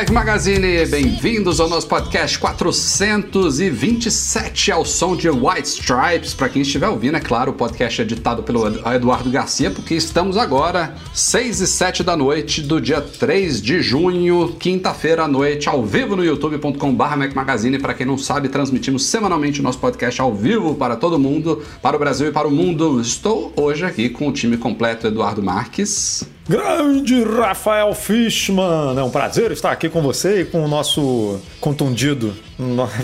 Mac Magazine, bem-vindos ao nosso podcast 427 ao som de White Stripes. Para quem estiver ouvindo, é claro, o podcast é editado pelo Eduardo Garcia, porque estamos agora 6 e 7 da noite do dia 3 de junho, quinta-feira à noite, ao vivo no youtube.com.br Mac Magazine. Para quem não sabe, transmitimos semanalmente o nosso podcast ao vivo para todo mundo, para o Brasil e para o mundo. Estou hoje aqui com o time completo Eduardo Marques. Grande Rafael Fishman! É um prazer estar aqui com você e com o nosso contundido,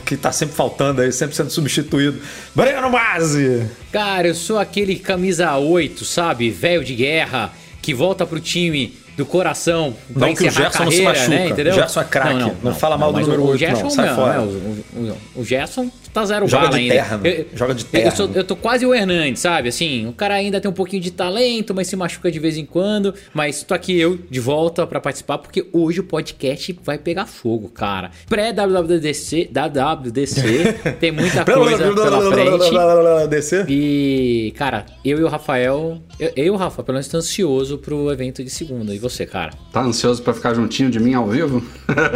que está sempre faltando aí, sempre sendo substituído. Breno Mazzi! Cara, eu sou aquele camisa 8, sabe? Velho de guerra, que volta pro time do coração. Não que o Gerson não se machuca. Né, entendeu? O Gerson é craque. Não, não, não, fala mal do número 8, Gerson não. Sai não, fora. Né? O, o, o, Gerson tá zero Joga bala de ainda. terra, eu, Joga de terra. Eu, sou, eu tô quase o Hernandes, sabe? Assim, o cara ainda tem um pouquinho de talento, mas se machuca de vez em quando. Mas tô aqui eu de volta para participar, porque hoje o podcast vai pegar fogo, cara. Pré-WWDC, WWDC, tem muita coisa pela frente. E, cara, eu e o Rafael. Eu, eu e o Rafa, pelo menos, tô ansioso pro evento de segunda. E você, cara? Tá ansioso para ficar juntinho de mim ao vivo?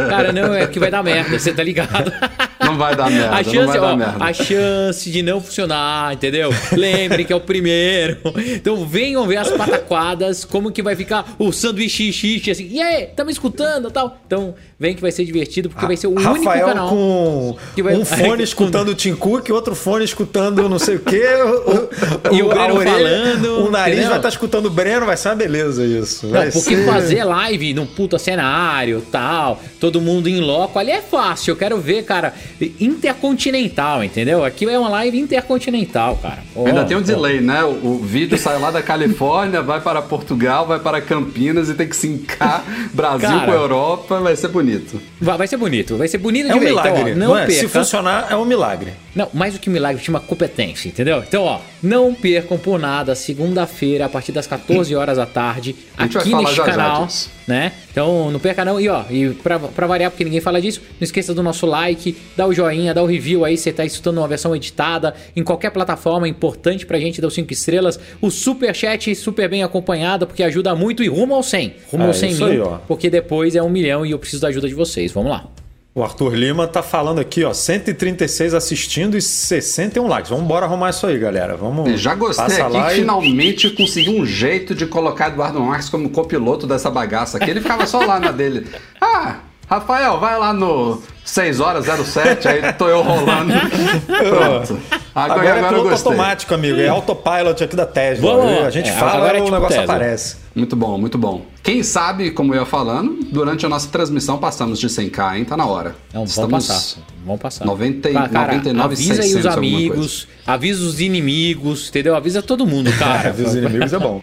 Cara, não, é que vai dar merda, você tá ligado? Não vai dar merda, a chance, não vai ó. A chance de não funcionar, entendeu? Lembrem que é o primeiro. Então venham ver as pataquadas, como que vai ficar o sanduíche xixi, assim, e aí, tá me escutando tal? Então vem que vai ser divertido, porque vai ser o Rafael único canal. com que vai- um fone escutando o Tim Cook, outro fone escutando não sei o quê. O, E o Breno a orelha, falando, O nariz entendeu? vai estar escutando o Breno, vai ser uma beleza isso. Não, porque ser- fazer live num puta cenário, tal, todo mundo em loco, ali é fácil. Eu quero ver, cara, intercontinental, entendeu? Aqui é uma live intercontinental, cara. Ó, Ainda tem um ó. delay, né? O, o vídeo sai lá da Califórnia, vai para Portugal, vai para Campinas e tem que sincar Brasil Cara. com Europa, vai ser bonito. Vai, vai ser bonito, vai ser bonito É de um ver. Então, ó, milagre, não, não é? perca. Se funcionar, é um milagre. Não, mais do que milagre, tinha uma competência, entendeu? Então, ó, não percam por nada, segunda-feira, a partir das 14 horas da tarde, A aqui neste já já canal, disso. Né? Então, não perca não. E ó, e pra, pra variar, porque ninguém fala disso, não esqueça do nosso like, dá o joinha, dá o review aí, você tá escutando uma versão editada em qualquer plataforma, é importante pra gente, dá os 5 estrelas. O super chat super bem acompanhado, porque ajuda muito e rumo ao 100. Rumo É, ao 100 isso mil, aí, porque depois é um milhão e eu preciso da ajuda de vocês. Vamos lá. O Arthur Lima tá falando aqui, ó, 136 assistindo e 61 likes. Vamos embora arrumar isso aí, galera. Vamos. Já gostei aqui que e- finalmente conseguiu um jeito de colocar Eduardo Marques como copiloto dessa bagaça aqui. Ele ficava só lá na dele. Ah, Rafael, vai lá no 6 horas 07, aí tô eu rolando. Pronto. Agora, Agora, é agora eu piloto automático, amigo. É autopilot aqui da Tesla. Vamos a gente É, fala, agora é o tipo negócio Tesla. aparece. Muito bom, muito bom. Quem sabe, como eu ia falando, durante a nossa transmissão passamos de 100k, hein? Tá na hora. Não, vamos Estamos passar. Vamos passar. 90 e- Cara, cara, 99 avisa aí 600 os alguma amigos, avisa os inimigos, entendeu? Avisa todo mundo, cara. É, dos inimigos é bom.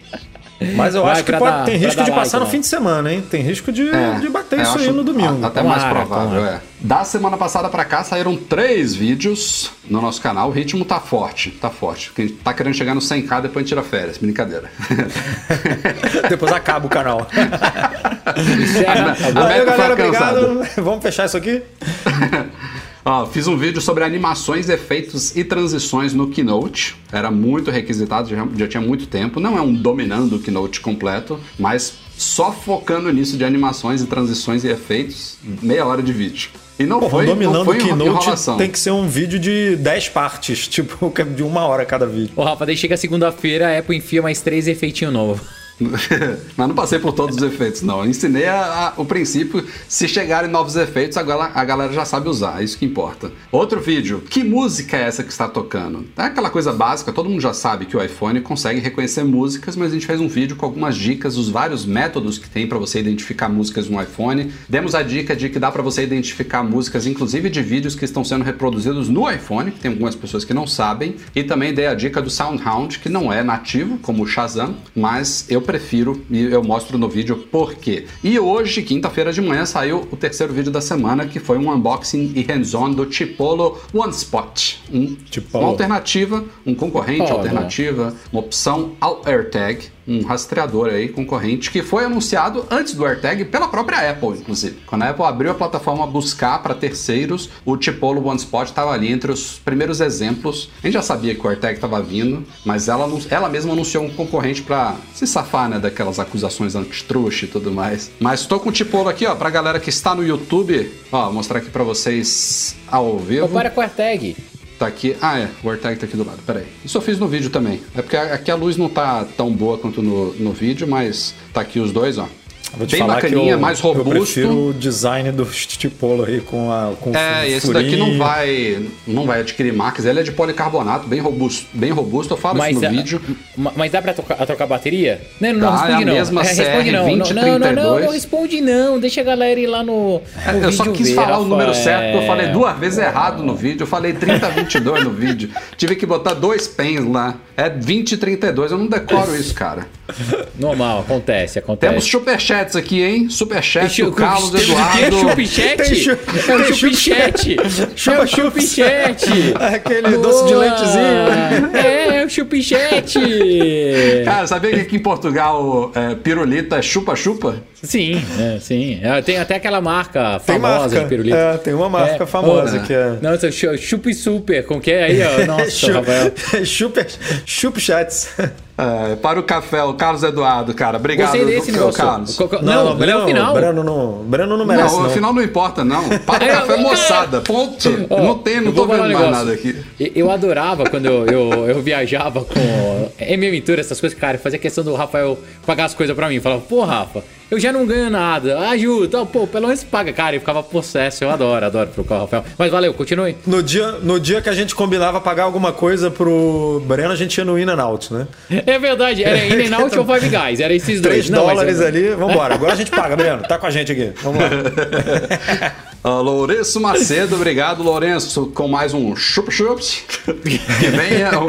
Mas eu Vai acho que pode- dar- tem risco de like, passar no né? fim de semana, hein? Tem risco de, É, de bater é, isso aí no domingo. Até mais Tomara, provável, tomara. é. Da semana passada pra cá saíram três vídeos no nosso canal. O ritmo tá forte, tá forte. Quem tá querendo chegar no 100k, depois a gente tira férias. Brincadeira. Depois acaba o canal. Encerra. A Valeu, galera. Obrigado. Vamos fechar isso aqui? Ó, fiz um vídeo sobre animações, efeitos e transições no Keynote. Era muito requisitado, já, já tinha muito tempo. Não é um dominando o Keynote completo, mas só focando nisso de animações e transições e efeitos, meia hora de vídeo. E não Porra, foi, não dominando foi o Keynote enrolação. tem que ser um vídeo de 10 partes, tipo, de uma hora cada vídeo. Ô, Rafa, daí chega segunda-feira, a Apple enfia mais três efeitinhos novos. Mas não passei por todos os efeitos, não. Ensinei a, a, o princípio. Se chegarem novos efeitos, agora a galera já sabe usar. É isso que importa. Outro vídeo. Que música é essa que está tocando? É aquela coisa básica. Todo mundo já sabe que o iPhone consegue reconhecer músicas, mas a gente fez um vídeo com algumas dicas, os vários métodos que tem para você identificar músicas no iPhone. Demos a dica de que dá para você identificar músicas, inclusive de vídeos que estão sendo reproduzidos no iPhone, que tem algumas pessoas que não sabem. E também dei a dica do SoundHound, que não é nativo, como o Shazam, mas eu prefiro e eu mostro no vídeo por quê. E hoje, quinta-feira de manhã, saiu o terceiro vídeo da semana, que foi um unboxing e hands-on do Chipolo OneSpot. Um, uma alternativa, um concorrente, Chipolo. alternativa, uma opção ao AirTag um rastreador aí concorrente que foi anunciado antes do AirTag pela própria Apple, inclusive. Quando a Apple abriu a plataforma buscar para terceiros, o Chipolo OneSpot estava ali entre os primeiros exemplos. A gente já sabia que o AirTag estava vindo, mas ela, ela mesma anunciou um concorrente para se safar, né, daquelas acusações antitruste e tudo mais. Mas estou com o Chipolo aqui, ó, pra galera que está no YouTube, ó, mostrar aqui para vocês ao vivo. Compara com o AirTag. Tá aqui. Ah, é. O AirTag tá aqui do lado. Pera aí. Isso eu fiz no vídeo também. É porque aqui a luz não tá tão boa quanto no, no vídeo, mas tá aqui os dois, ó. Vou te Bem falar bacaninha, eu, mais robusto. Eu prefiro o design do Stipolo aí com a com É, esse daqui não vai não vai adquirir marcas. Ele é de policarbonato, bem robusto, bem robusto. Eu falo mas, isso no a, vídeo. Mas dá para trocar, trocar bateria? Não, não, não responde é a não. mesma é, responde não. 20, não, não, não, não, responde não. Deixa a galera ir lá no, no é, Eu só quis ver, falar Rafael. o número certo, eu falei duas vezes errado no vídeo. Eu falei 3022 no vídeo. Tive que botar dois pens lá. É 2032, eu não decoro isso, cara. Normal, acontece, acontece. Temos superchats aqui, hein? Superchat do Carlos Eduardo. Tem? É o chupichat. É o chupichat. Aquele doce de leitezinho. É, é o chupichat. Cara, sabia que aqui em Portugal é, pirulita é chupa-chupa? Sim, é, sim. É, tem até aquela marca famosa marca. de pirulito. É, tem uma marca é, famosa oh, que é. Não, chup super, com que é aí, ó? Nossa, Rafael. Chup, chup chats. É, para o café, o Carlos Eduardo, cara. Obrigado, Gostei desse negócio. Carlos. Não, não, não Breno, final. Breno não, Breno não merece. Não, o final não importa, não. Para o café, moçada. Ponto. Oh, não tem, não tô vendo mais negócio. nada aqui. Eu adorava quando eu, eu, eu viajava com MM Tour, essas coisas, cara. Eu fazia questão do Rafael pagar as coisas pra mim. Falava, pô, Rafa, eu já não ganho nada. Ajuda, pô, pelo menos paga, cara. E ficava possesso. Eu adoro, adoro trocar o Rafael. Mas valeu, continue. No dia, no dia que a gente combinava pagar alguma coisa pro Breno, a gente ia no In and Out, né? É verdade, era In and Out ou Five Guys, era esses dois. 3 dólares ali, vambora. Agora a gente paga, Breno. Tá com a gente aqui. Vamos lá. Uh, Lourenço Macedo, obrigado, Lourenço, com mais um Chup Chups. que vem, é, o,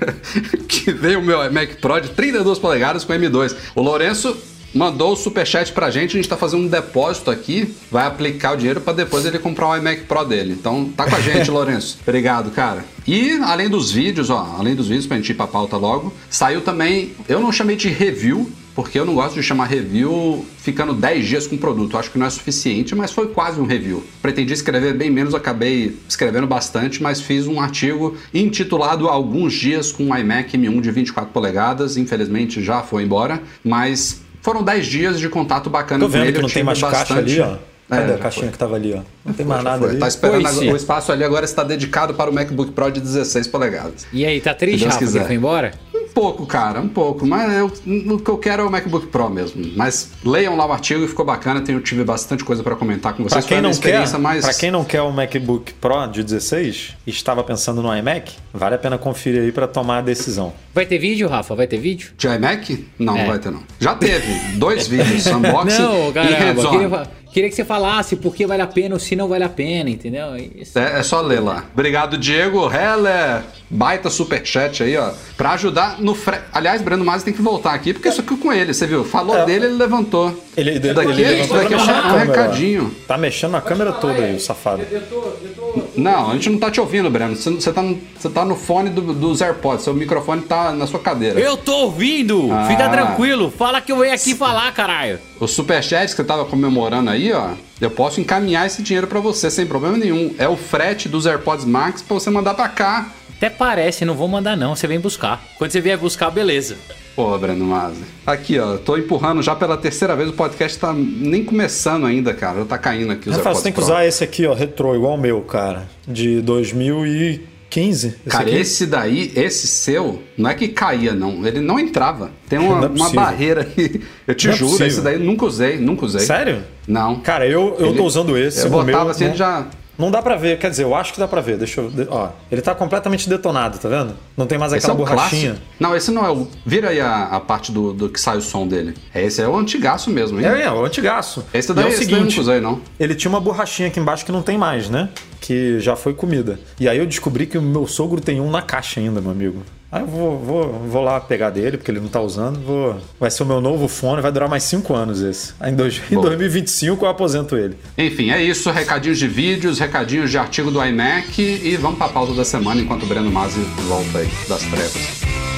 que vem o meu Mac Pro de 32 polegadas com M2. O Lourenço mandou o superchat pra gente, a gente tá fazendo um depósito aqui, vai aplicar o dinheiro para depois ele comprar o iMac Pro dele. Então tá com a gente, Lourenço. Obrigado, cara. E além dos vídeos, ó, além dos vídeos pra gente ir pra pauta logo, saiu também, eu não chamei de review, porque eu não gosto de chamar review ficando 10 dias com o produto. Eu acho que não é suficiente, mas foi quase um review. Pretendi escrever bem menos, acabei escrevendo bastante, mas fiz um artigo intitulado Alguns Dias com o iMac M1 de 24 polegadas. Infelizmente já foi embora, mas foram 10 dias de contato bacana Tô vendo com ele. Que não tem mais bastante... caixa ali, ó. Cadê é, a caixinha foi. que tava ali, ó? Não tem mais nada foi. ali. Tá esperando o espaço ali agora está dedicado para o MacBook Pro de 16 polegadas. E aí, tá triste, Rafa, que foi embora? Pouco, cara, um pouco. Mas eu, o que eu quero é o MacBook Pro mesmo. Mas leiam lá o artigo e ficou bacana. Tenho, tive bastante coisa para comentar com vocês. Para quem, não quer, mais... Pra quem não quer o MacBook Pro de 16 e estava pensando no iMac, vale a pena conferir aí para tomar a decisão. Vai ter vídeo, Rafa? Vai ter vídeo? De iMac? Não, é. não vai ter não. Já teve. Dois vídeos, unboxing não, caramba, e hands-on. Queria que você falasse por que vale a pena ou se não vale a pena, entendeu? Isso. É, é só ler lá. Obrigado, Diego. Heller, baita superchat aí, ó. Pra ajudar no frete. Aliás, Breno Masi tem que voltar aqui, porque isso aqui com ele, você viu? Falou é. dele, ele levantou. Ele, ele, daqui, ele levantou daqui é um, recadinho. Tá mexendo na câmera toda aí, o safado. Eu tô, eu tô... Não, a gente não tá te ouvindo, Breno. Você, você, tá, no, você tá no fone do, dos AirPods, seu microfone tá na sua cadeira. Eu tô ouvindo! Ah. Fica tranquilo, fala que eu venho aqui falar, caralho. O superchat que você tava comemorando aí, ó. Eu posso encaminhar esse dinheiro para você sem problema nenhum. É o frete dos AirPods Max para você mandar para cá. Até parece, não vou mandar não, você vem buscar. Quando você vier buscar, beleza. Pô, Breno Mazzi. Aqui, ó, tô empurrando já pela terceira vez, o podcast tá nem começando ainda, cara. Já tá caindo aqui os Rafael, você tem que usar esse aqui, ó, retrô, igual o meu, cara. De 2000 e 15. Esse Cara, aqui? esse daí, esse seu, não é que caía, não. Ele não entrava. Tem uma, é uma barreira aí. Eu te Não é juro, possível. esse daí eu nunca usei, nunca usei. Sério? Não. Cara, eu, eu Ele- tô usando esse. eu o botava meu, assim, não, ele já. Não dá pra ver, quer dizer, eu acho que dá pra ver. Deixa eu. Ó, ele tá completamente detonado, tá vendo? Não tem mais é aquela o borrachinha. clássico. Não, esse não é o. Vira aí a, a parte do, do que sai o som dele. É, Esse é o antigaço mesmo, hein? É, é, o antigaço. Esse E daí, é o esse daí seguinte, nunca usei, não. ele tinha uma borrachinha aqui embaixo que não tem mais, né? Que já foi comida. E aí eu descobri que o meu sogro tem um na caixa ainda, meu amigo. Aí eu vou, vou, vou lá pegar dele, porque ele não tá usando. Vou... Vai ser o meu novo fone, vai durar mais 5 anos esse. Aí em, dois- em Boa. 2025 eu aposento ele. Enfim, é isso. Recadinhos de vídeos, recadinhos de artigo do iMac e vamos pra pauta da semana enquanto o Breno Masi volta aí das trevas.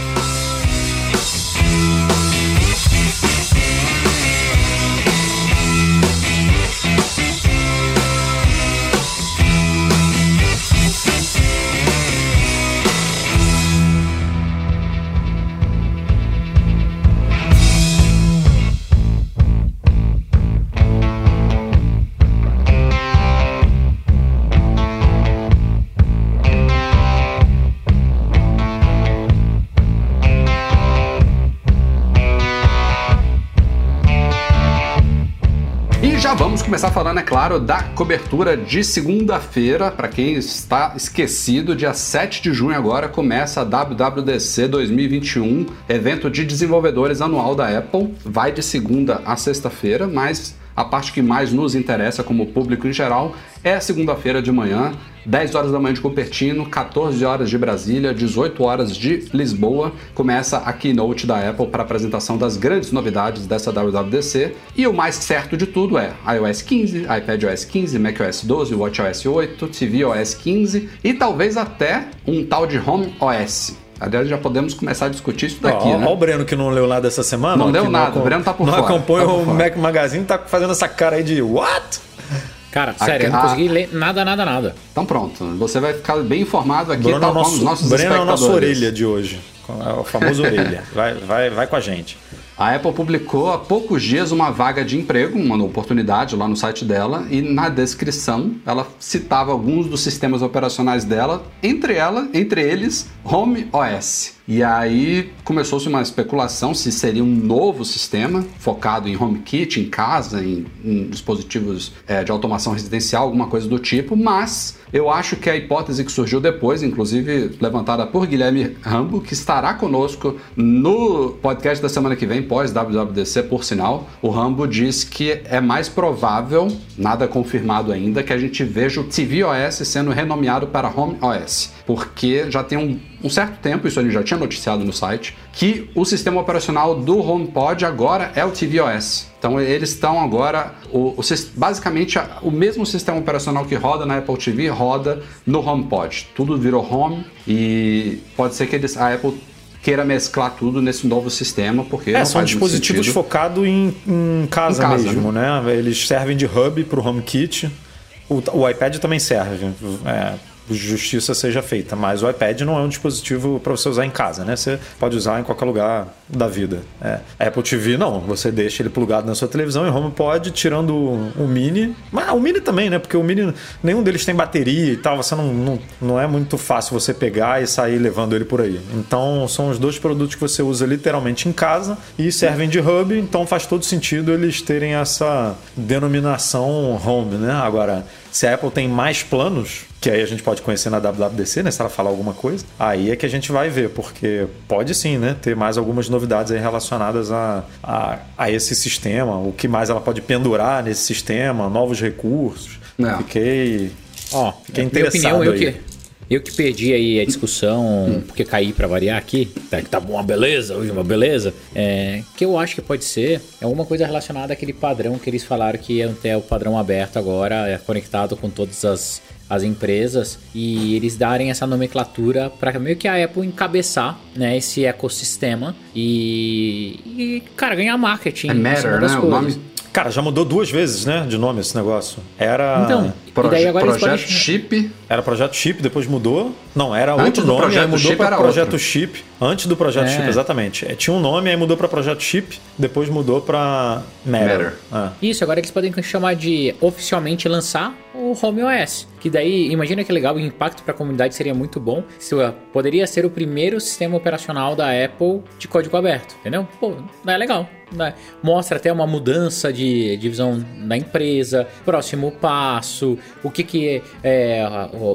Começar falando, é claro, da cobertura de segunda-feira. Para quem está esquecido, dia 7 de junho agora começa a WWDC 2021, evento de desenvolvedores anual da Apple. Vai de segunda a sexta-feira, mas a parte que mais nos interessa como público em geral é segunda-feira de manhã, 10 horas da manhã de Cupertino, 14 horas de Brasília, 18 horas de Lisboa. Começa a keynote da Apple para apresentação das grandes novidades dessa WWDC. E o mais certo de tudo é iOS 15, iPadOS 15, macOS 12, WatchOS 8, tvOS 15 e talvez até um tal de Home OS. Aliás, já podemos começar a discutir isso daqui, ó, né? ó o Breno que não leu nada essa semana. Não ó, leu que nada, acom- o Breno tá por não fora, acompanha tá por o fora. Mac Magazine, tá fazendo essa cara aí de what? Cara, sério, eu não a- consegui ler nada, nada, nada. Então pronto, você vai ficar bem informado aqui, Bruno é tal o como nosso, os nossos Breno é o nosso espectadores. orelha de hoje. É o famoso orelha. Vai, vai, vai com a gente. A Apple publicou há poucos dias uma vaga de emprego, uma oportunidade lá no site dela, e na descrição ela citava alguns dos sistemas operacionais dela, entre ela, entre eles, Home OS. E aí começou-se uma especulação se seria um novo sistema focado em HomeKit, em casa, em, em dispositivos eh, de automação residencial, alguma coisa do tipo, mas eu acho que a hipótese que surgiu depois, inclusive levantada por Guilherme Rambo, que estará conosco no podcast da semana que vem, pós-WWDC, por sinal, o Rambo diz que é mais provável, nada confirmado ainda, que a gente veja o tvOS sendo renomeado para Home OS, porque já tem um, um certo tempo, isso a gente já tinha noticiado no site, que o sistema operacional do HomePod agora é o tvOS. Então eles estão agora, o, o basicamente o mesmo sistema operacional que roda na Apple TV roda no HomePod. Tudo virou Home e pode ser que eles, a Apple queira mesclar tudo nesse novo sistema, porque É, são dispositivos focados em, em casa, Em casa, mesmo, né? Eles servem de hub para o HomeKit. O, o iPad também serve. É, justiça seja feita, mas o iPad não é um dispositivo para você usar em casa, né? Você pode usar em qualquer lugar da vida. É. Apple TV não, você deixa ele plugado na sua televisão e HomePod tirando o, o Mini, mas o Mini também, né? Porque o Mini nenhum deles tem bateria e tal, você não, não, não é muito fácil você pegar e sair levando ele por aí. Então são os dois produtos que você usa literalmente em casa e servem de hub, então faz todo sentido eles terem essa denominação home, né? Agora, se a Apple tem mais planos, que aí a gente pode conhecer na WWDC, né? Se ela falar alguma coisa, aí é que a gente vai ver, porque pode sim, né? Ter mais algumas novidades aí relacionadas a, a, a esse sistema, o que mais ela pode pendurar nesse sistema, novos recursos. É. Fiquei. Ó, Fiquei minha interessado opinião, eu aí. que, eu que perdi aí a discussão, porque caí pra variar aqui, tá, que tá uma beleza, hoje uma beleza, é, que eu acho que pode ser é alguma coisa relacionada àquele padrão que eles falaram que iam ter o padrão aberto agora, é conectado com todas as, as empresas, e eles darem essa nomenclatura para meio que a Apple encabeçar né, esse ecossistema e, e, cara, ganhar marketing. É cima Matter, né? O nome Cara, já mudou duas vezes, né? De nome esse negócio. Era. Então, Proje- daí agora eles projeto podem- Chip. Era Projeto Chip, depois mudou. Não, era Antes outro nome, Projeto aí mudou Chip para era Projeto outro. Chip. Antes do Projeto É. Chip, exatamente. É, tinha um nome, aí mudou para Projeto Chip, depois mudou para Matter. Matter. É. Isso, agora eles podem chamar de oficialmente lançar o Home OS. Que daí, imagina que legal, o impacto para a comunidade seria muito bom. Se poderia ser o primeiro sistema operacional da Apple de código aberto, entendeu? Pô, é legal. né? Mostra até uma mudança de divisão da empresa, próximo passo, o que, que é,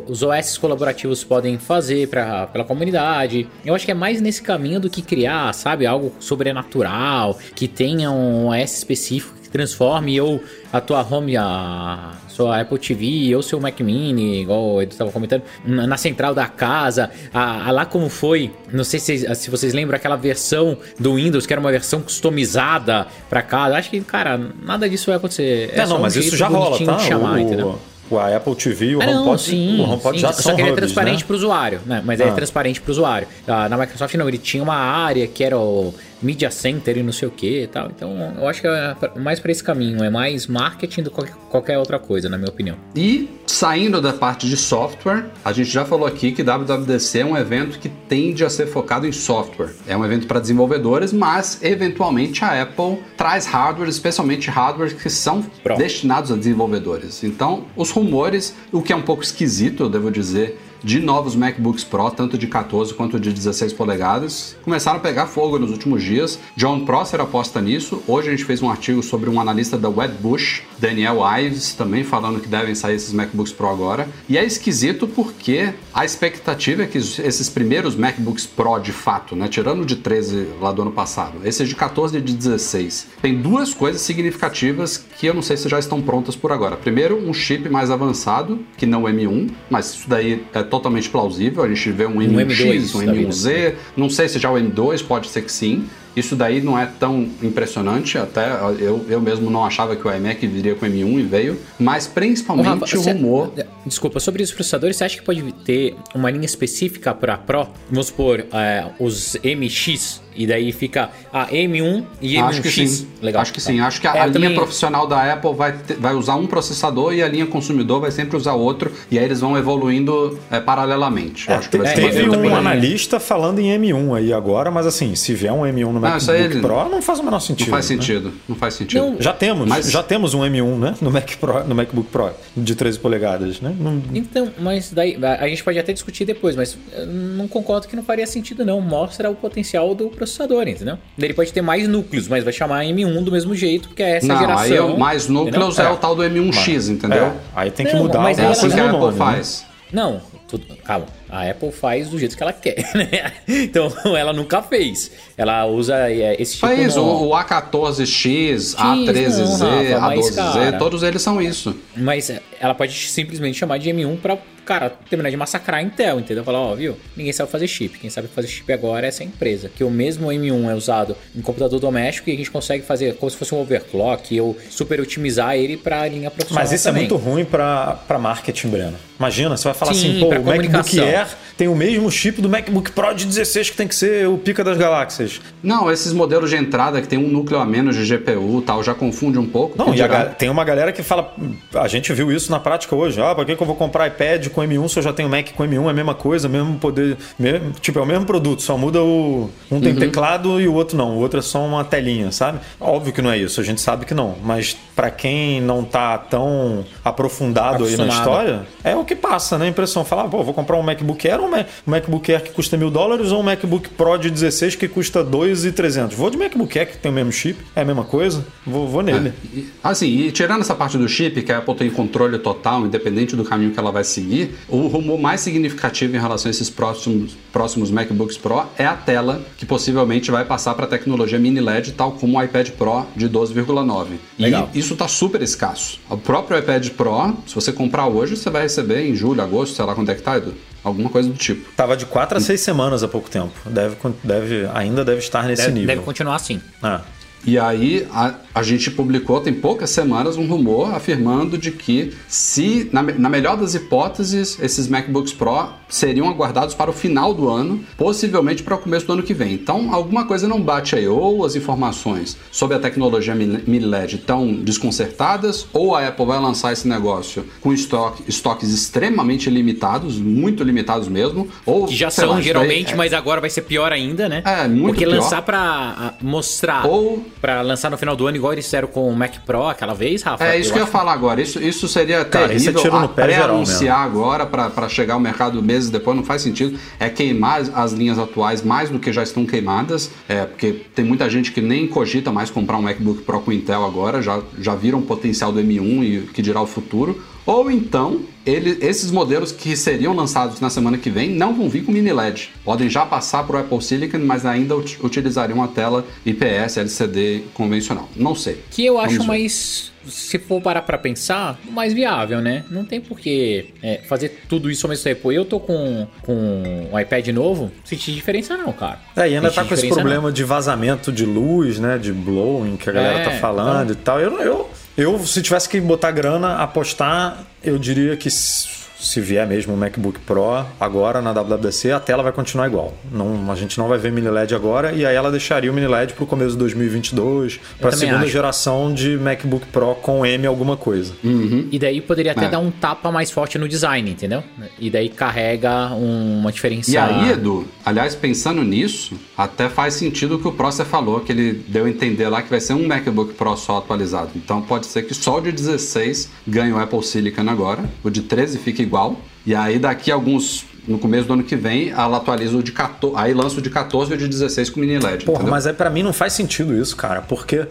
os OS colaborativos podem fazer para pela comunidade. Eu acho que é mais nesse caminho do que criar, sabe, algo sobrenatural, que tenha um OS específico que transforme ou a tua home, a sua Apple TV ou seu Mac Mini, igual o Edu estava comentando, na central da casa, a, a lá como foi, não sei se, se vocês lembram aquela versão do Windows que era uma versão customizada para casa. Acho que, cara, nada disso vai acontecer. É, não, um mas isso já rola, tá? chamar, o a Apple TV e o Ah, não, HomePod, sim, o HomePod sim, já só são que ele é transparente né? para o usuário, né? Mas é Ah. transparente para o usuário. Ah, na Microsoft não, ele tinha uma área que era o Media Center e não sei o que e tal. Então eu acho que é mais para esse caminho, é mais marketing do que qualquer, outra coisa, na minha opinião. E saindo da parte de software, a gente já falou aqui que WWDC é um evento que tende a ser focado em software. É um evento para desenvolvedores, mas eventualmente a Apple traz hardware, especialmente hardware que são Pro. destinados a desenvolvedores. Então, os rumores, o que é um pouco esquisito, eu devo dizer, de novos MacBooks Pro, tanto de 14 quanto de 16 polegadas, começaram a pegar fogo nos últimos dias. John Prosser aposta nisso. Hoje a gente fez um artigo sobre um analista da Wedbush, Daniel Ives, também falando que devem sair esses MacBooks Pro agora. E é esquisito porque a expectativa é que esses primeiros MacBooks Pro de fato, né, tirando de 13 lá do ano passado, esses de 14 e de 16, tem duas coisas significativas que eu não sei se já estão prontas por agora. Primeiro, um chip mais avançado, que não o M1, mas isso daí é totalmente plausível. A gente vê um M1X, um da vida. M1Z, não sei se já o M2, pode ser que sim. Isso daí não é tão impressionante, até eu, eu mesmo não achava que o iMac viria com M1 e veio, mas Ô, principalmente Rafa, o você- rumor. Desculpa, sobre os processadores, você acha que pode ter uma linha específica para Pro? Vamos supor, é, os MX, e daí fica a M1 e M1X? Acho que sim. Legal. Acho que tá. sim. Acho que a, É, a linha também- profissional da Apple vai, ter- vai usar um processador e a linha consumidor vai sempre usar outro. E aí eles vão evoluindo é, paralelamente. Eu acho que vai é, ser Teve um analista falando em M1 aí agora, mas assim, se vier um M1 no aí MacBook Pro, não faz o menor sentido. Não faz né? sentido. Não faz sentido. Não. Já temos, Mas- já temos um M1, né? No, Mac Pro, no MacBook Pro de 13 polegadas, né? Não- Então, mas daí a gente pode até discutir depois, mas eu não concordo que não faria sentido não. Mostra o potencial do processador, entendeu? Ele pode ter mais núcleos, mas vai chamar M1 do mesmo jeito, porque é essa Não, geração. aí o mais núcleos entendeu? é, o tal do M1X, entendeu? É, aí tem que Não, mudar mas É aí alguma assim coisa que a Apple né? faz. Não, tudo, calma. A Apple faz do jeito que ela quer, né? Então, ela nunca fez. Ela usa é, esse tipo Faz no- o, o A14X, A13Z, não, Rafa, mas, A12Z, cara- todos eles são isso. Mas ela pode simplesmente chamar de M1 pra, cara, terminar de massacrar a Intel, entendeu? Falar, ó, viu? Ninguém sabe fazer chip. Quem sabe fazer chip agora é essa empresa. Que o mesmo M1 é usado em computador doméstico e a gente consegue fazer como se fosse um overclock ou super otimizar ele pra linha profissional Mas isso também. é muito ruim pra pra marketing, Breno. Imagina, você vai falar Sim, assim, pô, o MacBook. Air tem o mesmo chip do MacBook Pro de 16 que tem que ser o pica das galáxias. Não, esses modelos de entrada que tem um núcleo a menos de GPU e tal, já confunde um pouco. Não, e a tem uma galera que fala, a gente viu isso na prática hoje, ah, pra que, que eu vou comprar iPad com M1 se eu já tenho Mac com M1, é a mesma coisa, mesmo poder, mesmo, tipo, é o mesmo produto, só muda o... Um tem teclado e o outro não, o outro é só uma telinha, sabe? Óbvio que não é isso, a gente sabe que não, mas pra quem não tá tão aprofundado aí na história, é o que passa, né? A impressão, falar, pô, vou comprar um MacBook Air ou um Ma- um MacBook Air que custa mil dólares ou um MacBook Pro de 16 que custa 2,300. Vou de MacBook Air que tem o mesmo chip, é a mesma coisa, vou, vou nele. E, Assim, e tirando essa parte do chip, que a Apple tem controle total, independente do caminho que ela vai seguir, o rumor mais significativo em relação a esses próximos, próximos MacBooks Pro é a tela, que possivelmente vai passar para a tecnologia mini LED, tal como o iPad Pro de 12,9. Legal. E isso está super escasso. O próprio iPad Pro, se você comprar hoje, você vai receber em julho, agosto, sei lá quando é que tá, Edu? Alguma coisa do tipo. Tava de 4 a 6 semanas há pouco tempo. Deve, deve, ainda deve estar nesse Deve, nível. deve continuar assim. Ah. E aí a, a gente publicou tem poucas semanas um rumor afirmando de que se, na, na melhor das hipóteses, esses MacBooks Pro seriam aguardados para o final do ano, possivelmente para o começo do ano que vem. Então, alguma coisa não bate aí, ou as informações sobre a tecnologia mini LED estão desconcertadas, ou a Apple vai lançar esse negócio com estoque, estoques extremamente limitados, muito limitados mesmo, ou que já são lá, geralmente, mas agora vai ser pior ainda, né? É, muito Porque pior. lançar para mostrar, ou para lançar no final do ano igual eles fizeram com o Mac Pro aquela vez, Rafa. É isso eu que eu ia falar agora. Isso, isso seria Cara, isso é terrível. tiro no pé geral anunciar agora para chegar ao mercado meses depois não faz sentido. É queimar as linhas atuais mais do que já estão queimadas. É, porque tem muita gente que nem cogita mais comprar um MacBook Pro com Intel agora, já, já viram o potencial do M1 e que dirá o futuro. Ou então, ele, esses modelos que seriam lançados na semana que vem não vão vir com mini LED. Podem já passar para o Apple Silicon, mas ainda ut utilizariam a tela IPS LCD convencional. Não sei. Que eu acho mais se for parar pra pensar, mais viável, né? Não tem por que é, fazer tudo isso ao mesmo tempo. Eu tô com, com um iPad novo, senti diferença não, cara. É, e ainda tá com esse problema não. de vazamento de luz, né? De blowing que a galera É, tá falando então- e tal. Eu, eu, eu, se tivesse que botar grana, apostar, eu diria que se vier mesmo o MacBook Pro agora na WWDC, a tela vai continuar igual. Não, a gente não vai ver mini LED agora e aí ela deixaria o mini LED pro começo de 2022, para a segunda acho. geração de MacBook Pro com M alguma coisa. E daí poderia até É. dar um tapa mais forte no design, entendeu? E daí carrega um- uma diferença. E aí, Edu, aliás, pensando nisso, até faz sentido o que o Pro você falou, que ele deu a entender lá que vai ser um MacBook Pro só atualizado. Então pode ser que só o de 16 ganhe o Apple Silicon agora, o de 13 fica igual. E aí daqui a alguns. No começo do ano que vem, ela atualiza o de 14. Aí lança o de 14 e o de 16 com mini LED. Porra, entendeu? mas aí pra mim não faz sentido isso, cara, porque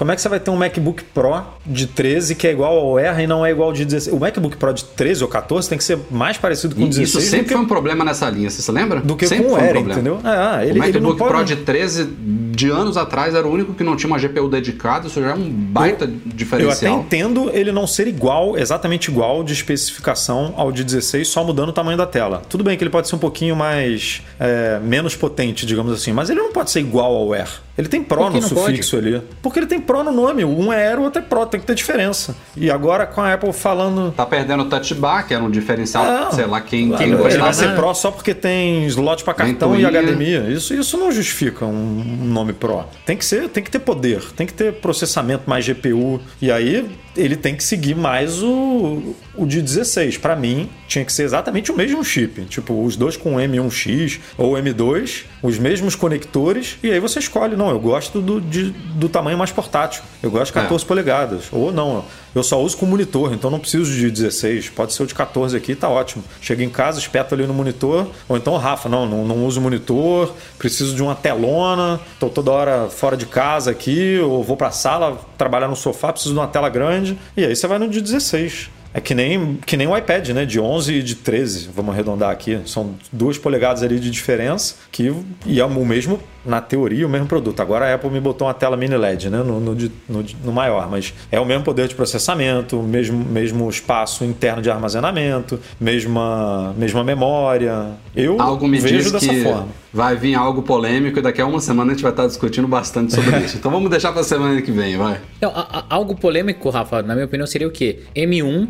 como é que você vai ter um MacBook Pro de 13 que é igual ao R e não é igual ao de 16? O MacBook Pro de 13 ou 14 tem que ser mais parecido com o E 16 Isso sempre que, foi um problema nessa linha, você se lembra? do que sempre com o foi um R, problema. entendeu? Ah, ele, o ele não MacBook pode... Pro de 13 de anos atrás era o único que não tinha uma GPU dedicada, isso já é um baita Eu até diferencial. entendo ele não ser igual, exatamente igual de especificação ao de 16, só mudando o tamanho da tela. Tudo bem que ele pode ser um pouquinho mais é, menos potente, digamos assim, mas ele não pode ser igual ao Air. Ele tem Pro no não pode? sufixo ali. Porque ele tem Pro no nome. Um é Air, o outro é Pro, tem que ter diferença. E agora com a Apple falando. Tá perdendo o touch bar, que era um diferencial, Não. sei lá quem, quem ele gostava. vai ser Pro só porque tem slot para cartão e Ventoinha. HDMI. Isso, isso não justifica um um nome Pro. Tem que ser, tem que ter poder, tem que ter processamento mais GPU. E aí ele tem que seguir mais o, o de 16. Para mim, tinha que ser exatamente o mesmo chip. Tipo, os dois com M1X ou M2, os mesmos conectores. E aí você escolhe, não, eu gosto do, de- do tamanho mais portátil. Eu gosto de 14 polegadas. Ou não, eu só uso com monitor, então não preciso de 16. Pode ser o de 14 aqui, tá ótimo. Chego em casa, espeto ali no monitor. Ou então, Rafa, não, não, não uso monitor, preciso de uma telona, tô toda hora fora de casa aqui, ou vou pra sala trabalhar no sofá, preciso de uma tela grande. E aí você vai no de 16. É que nem, que nem o iPad, né? De 11 e de 13, vamos arredondar aqui. São duas polegadas ali de diferença, que e é o mesmo, na teoria, o mesmo produto. Agora a Apple me botou uma tela mini LED, né? No, no, no, no maior, mas é o mesmo poder de processamento, mesmo, mesmo espaço interno de armazenamento, mesma, mesma memória. Eu Algo me vejo diz dessa que forma. Vai vir algo polêmico e daqui a uma semana a gente vai estar discutindo bastante sobre isso. Então vamos deixar pra semana que vem, vai. Então, a- a- algo polêmico, Rafa, na minha opinião, seria o quê? M1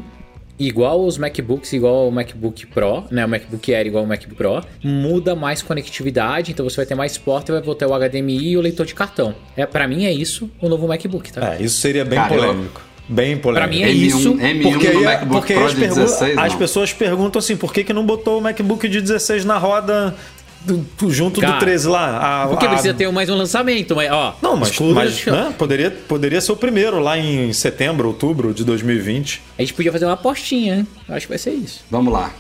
igual os MacBooks, igual o MacBook Pro, né? O MacBook Air igual o MacBook Pro, muda mais conectividade, então você vai ter mais porta, vai voltar o HDMI e o leitor de cartão. É, para mim é isso o novo MacBook, tá? É, isso seria bem Cara, eu- polêmico. Bem polêmico. Pra mim é M1, isso. M1 Porque, no aí, MacBook porque Pro as, de pergu- 16, as pessoas perguntam assim, por que, que não botou o MacBook de 16 na roda do- do- junto Cara, do 13 lá? A- Porque a- precisa ter mais um lançamento, mas ó. Não, mas, mas né, poderia, poderia ser o primeiro lá em setembro, outubro de 2020. A gente podia fazer uma apostinha, né? Eu acho que vai ser isso. Vamos lá.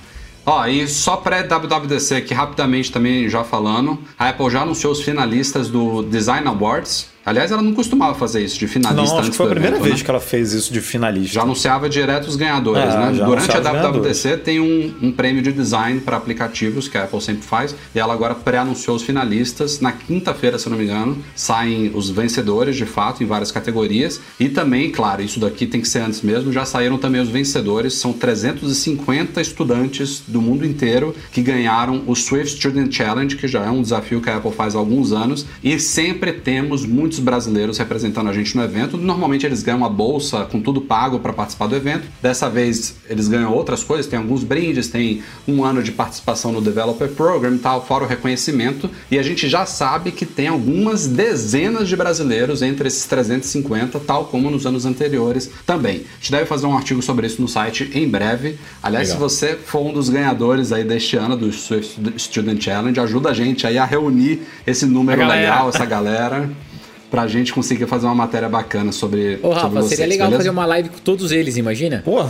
Ó, e só pré-WWDC aqui rapidamente também já falando, a Apple já anunciou os finalistas do Design Awards. Aliás, ela não costumava fazer isso de finalista Não, acho antes que foi a primeira evento, vez né? que ela fez isso de finalista. Já anunciava direto os ganhadores, É, né? Durante a WWDC tem um, um prêmio de design para aplicativos que a Apple sempre faz e ela agora pré-anunciou os finalistas. Na quinta-feira, se não me engano, saem os vencedores de fato em várias categorias e também, claro, isso daqui tem que ser antes mesmo, já saíram também os vencedores. São 350 estudantes do mundo inteiro que ganharam o Swift Student Challenge, que já é um desafio que a Apple faz há alguns anos e sempre temos muitos brasileiros representando a gente no evento. Normalmente eles ganham uma bolsa com tudo pago para participar do evento. Dessa vez eles ganham outras coisas, tem alguns brindes, tem um ano de participação no Developer Program e tal, fora o reconhecimento. E a gente já sabe que tem algumas dezenas de brasileiros entre esses 350, tal como nos anos anteriores também. A gente deve fazer um artigo sobre isso no site em breve. Aliás, Legal. se você for um dos ganhadores aí deste ano do Swift Student Challenge, ajuda a gente aí a reunir esse número legal, essa galera pra gente conseguir fazer uma matéria bacana sobre. Ô, Rafa, sobre vocês, seria legal beleza? fazer uma live com todos eles, imagina? Pô, ah,